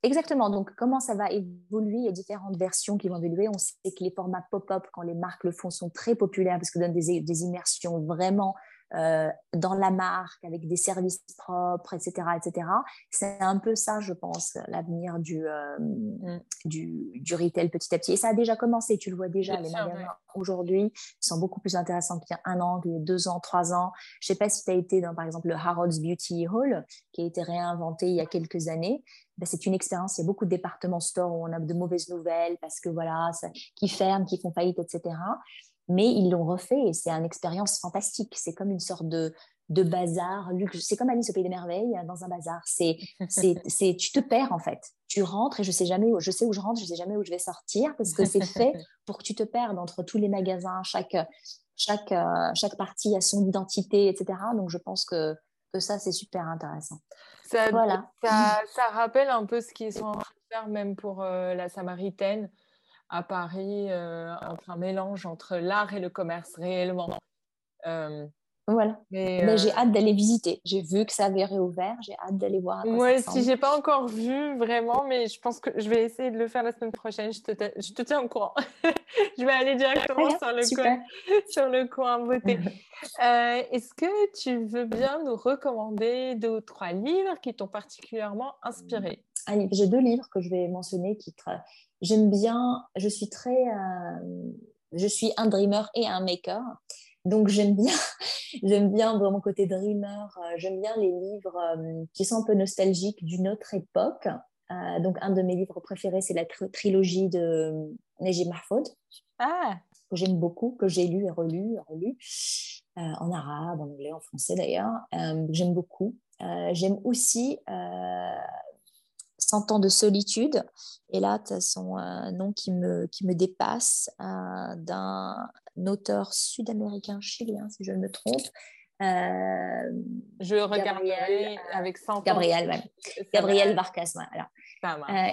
Exactement. Donc, comment ça va évoluer? Il y a différentes versions qui vont évoluer. On sait que les formats pop-up, quand les marques le font, sont très populaires parce que donnent des, des immersions vraiment euh, dans la marque, avec des services propres, etc. etc. C'est un peu ça, je pense, l'avenir du, euh, mm. du, du, retail petit à petit. Et ça a déjà commencé, tu le vois déjà, les magasins aujourd'hui sont beaucoup plus intéressants qu'il y a un an, qu'il y a deux ans, trois ans. Je ne sais pas si tu as été dans, par exemple, le Harrods Beauty Hall, qui a été réinventé il y a quelques années. Ben, c'est une expérience. Il y a beaucoup de départements stores où on a de mauvaises nouvelles parce que voilà, ça, qui ferment, qui font faillite, etc mais ils l'ont refait et c'est une expérience fantastique. C'est comme une sorte de, de bazar. C'est comme Alice au Pays des Merveilles hein, dans un bazar. C'est, c'est, tu te perds en fait. Tu rentres et je sais jamais où, je sais où je rentre, je sais jamais où je vais sortir parce que c'est fait pour que tu te perdes entre tous les magasins. Chaque, chaque, euh, chaque partie a son identité, etc. Donc je pense que, que ça c'est super intéressant. Ça, voilà. ça, ça, rappelle un peu ce qu'ils sont en train de faire même pour euh, la Samaritaine à Paris euh, entre un mélange entre l'art et le commerce réellement. Euh, voilà. Mais, j'ai euh, hâte d'aller visiter. J'ai vu que ça avait réouvert. J'ai hâte d'aller voir. Moi si j'ai pas encore vu vraiment, mais je pense que je vais essayer de le faire la semaine prochaine. Je te, je te tiens au courant. je vais aller directement sur, le coin, sur le coin beauté. Est-ce que tu veux bien nous recommander deux ou trois livres qui t'ont particulièrement inspiré? J'ai deux livres que je vais mentionner qui j'aime bien je suis très je suis un dreamer et un maker donc j'aime bien j'aime bien mon côté dreamer j'aime bien les livres qui sont un peu nostalgiques d'une autre époque donc un de mes livres préférés c'est la trilogie de Najib Mahfoud ah. que j'aime beaucoup que j'ai lu et relu relu euh, en arabe, en anglais, en français d'ailleurs. Euh, j'aime beaucoup. Euh, j'aime aussi 100 ans de solitude. Et là, tu as son nom qui me, qui me dépasse, d'un auteur sud-américain chilien, si je ne me trompe. je regarderai avec 100 ans. Gabriel, Gabriel Vargas,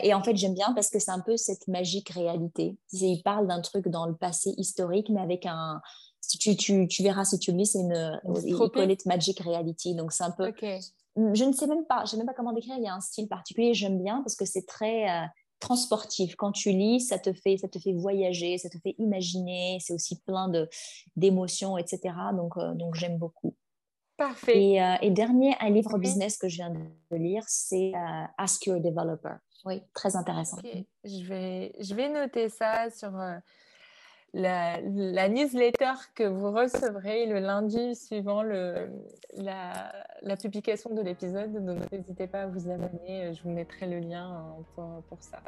et en fait, j'aime bien parce que c'est un peu cette magique réalité. Il parle d'un truc dans le passé historique, mais avec un, tu, tu, tu, verras si tu lis, c'est une, une Magic Reality. Donc, c'est un peu. Je ne sais même pas, je sais même pas comment décrire. Il y a un style particulier, j'aime bien parce que c'est très euh, transportif. Quand tu lis, ça te fait, ça te fait voyager, ça te fait imaginer. C'est aussi plein de d'émotions, etc. Donc, euh, donc j'aime beaucoup. Parfait. Et, euh, et, dernier, un livre business que je viens de lire, c'est Ask Your Developer. Oui, très intéressant. Je, vais, je vais noter ça sur la, newsletter que vous recevrez le lundi suivant le, la, publication de l'épisode. Donc n'hésitez pas à vous abonner, je vous mettrai le lien euh, pour, pour ça.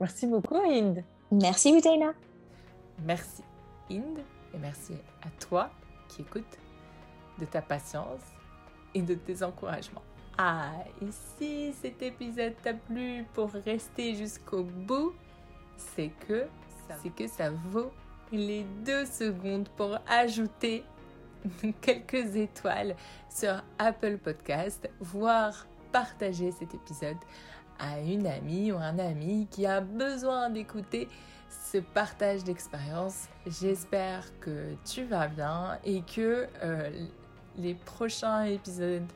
Merci beaucoup, Inde. Merci, Mutaina. Merci, Inde, et merci à toi qui écoutes de ta patience et de tes encouragements. Ah, et si cet épisode t'a plu pour rester jusqu'au bout, c'est que c'est que ça vaut les deux secondes pour ajouter quelques étoiles sur Apple Podcast, voire partager cet épisode à une amie ou un ami qui a besoin d'écouter ce partage d'expérience. J'espère que tu vas bien et que euh, les prochains épisodes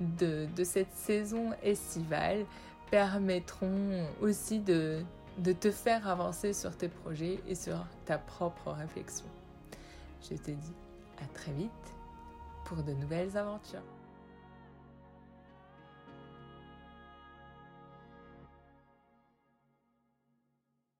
de, de cette saison estivale permettront aussi de de te faire avancer sur tes projets et sur ta propre réflexion. Je te dis à très vite pour de nouvelles aventures.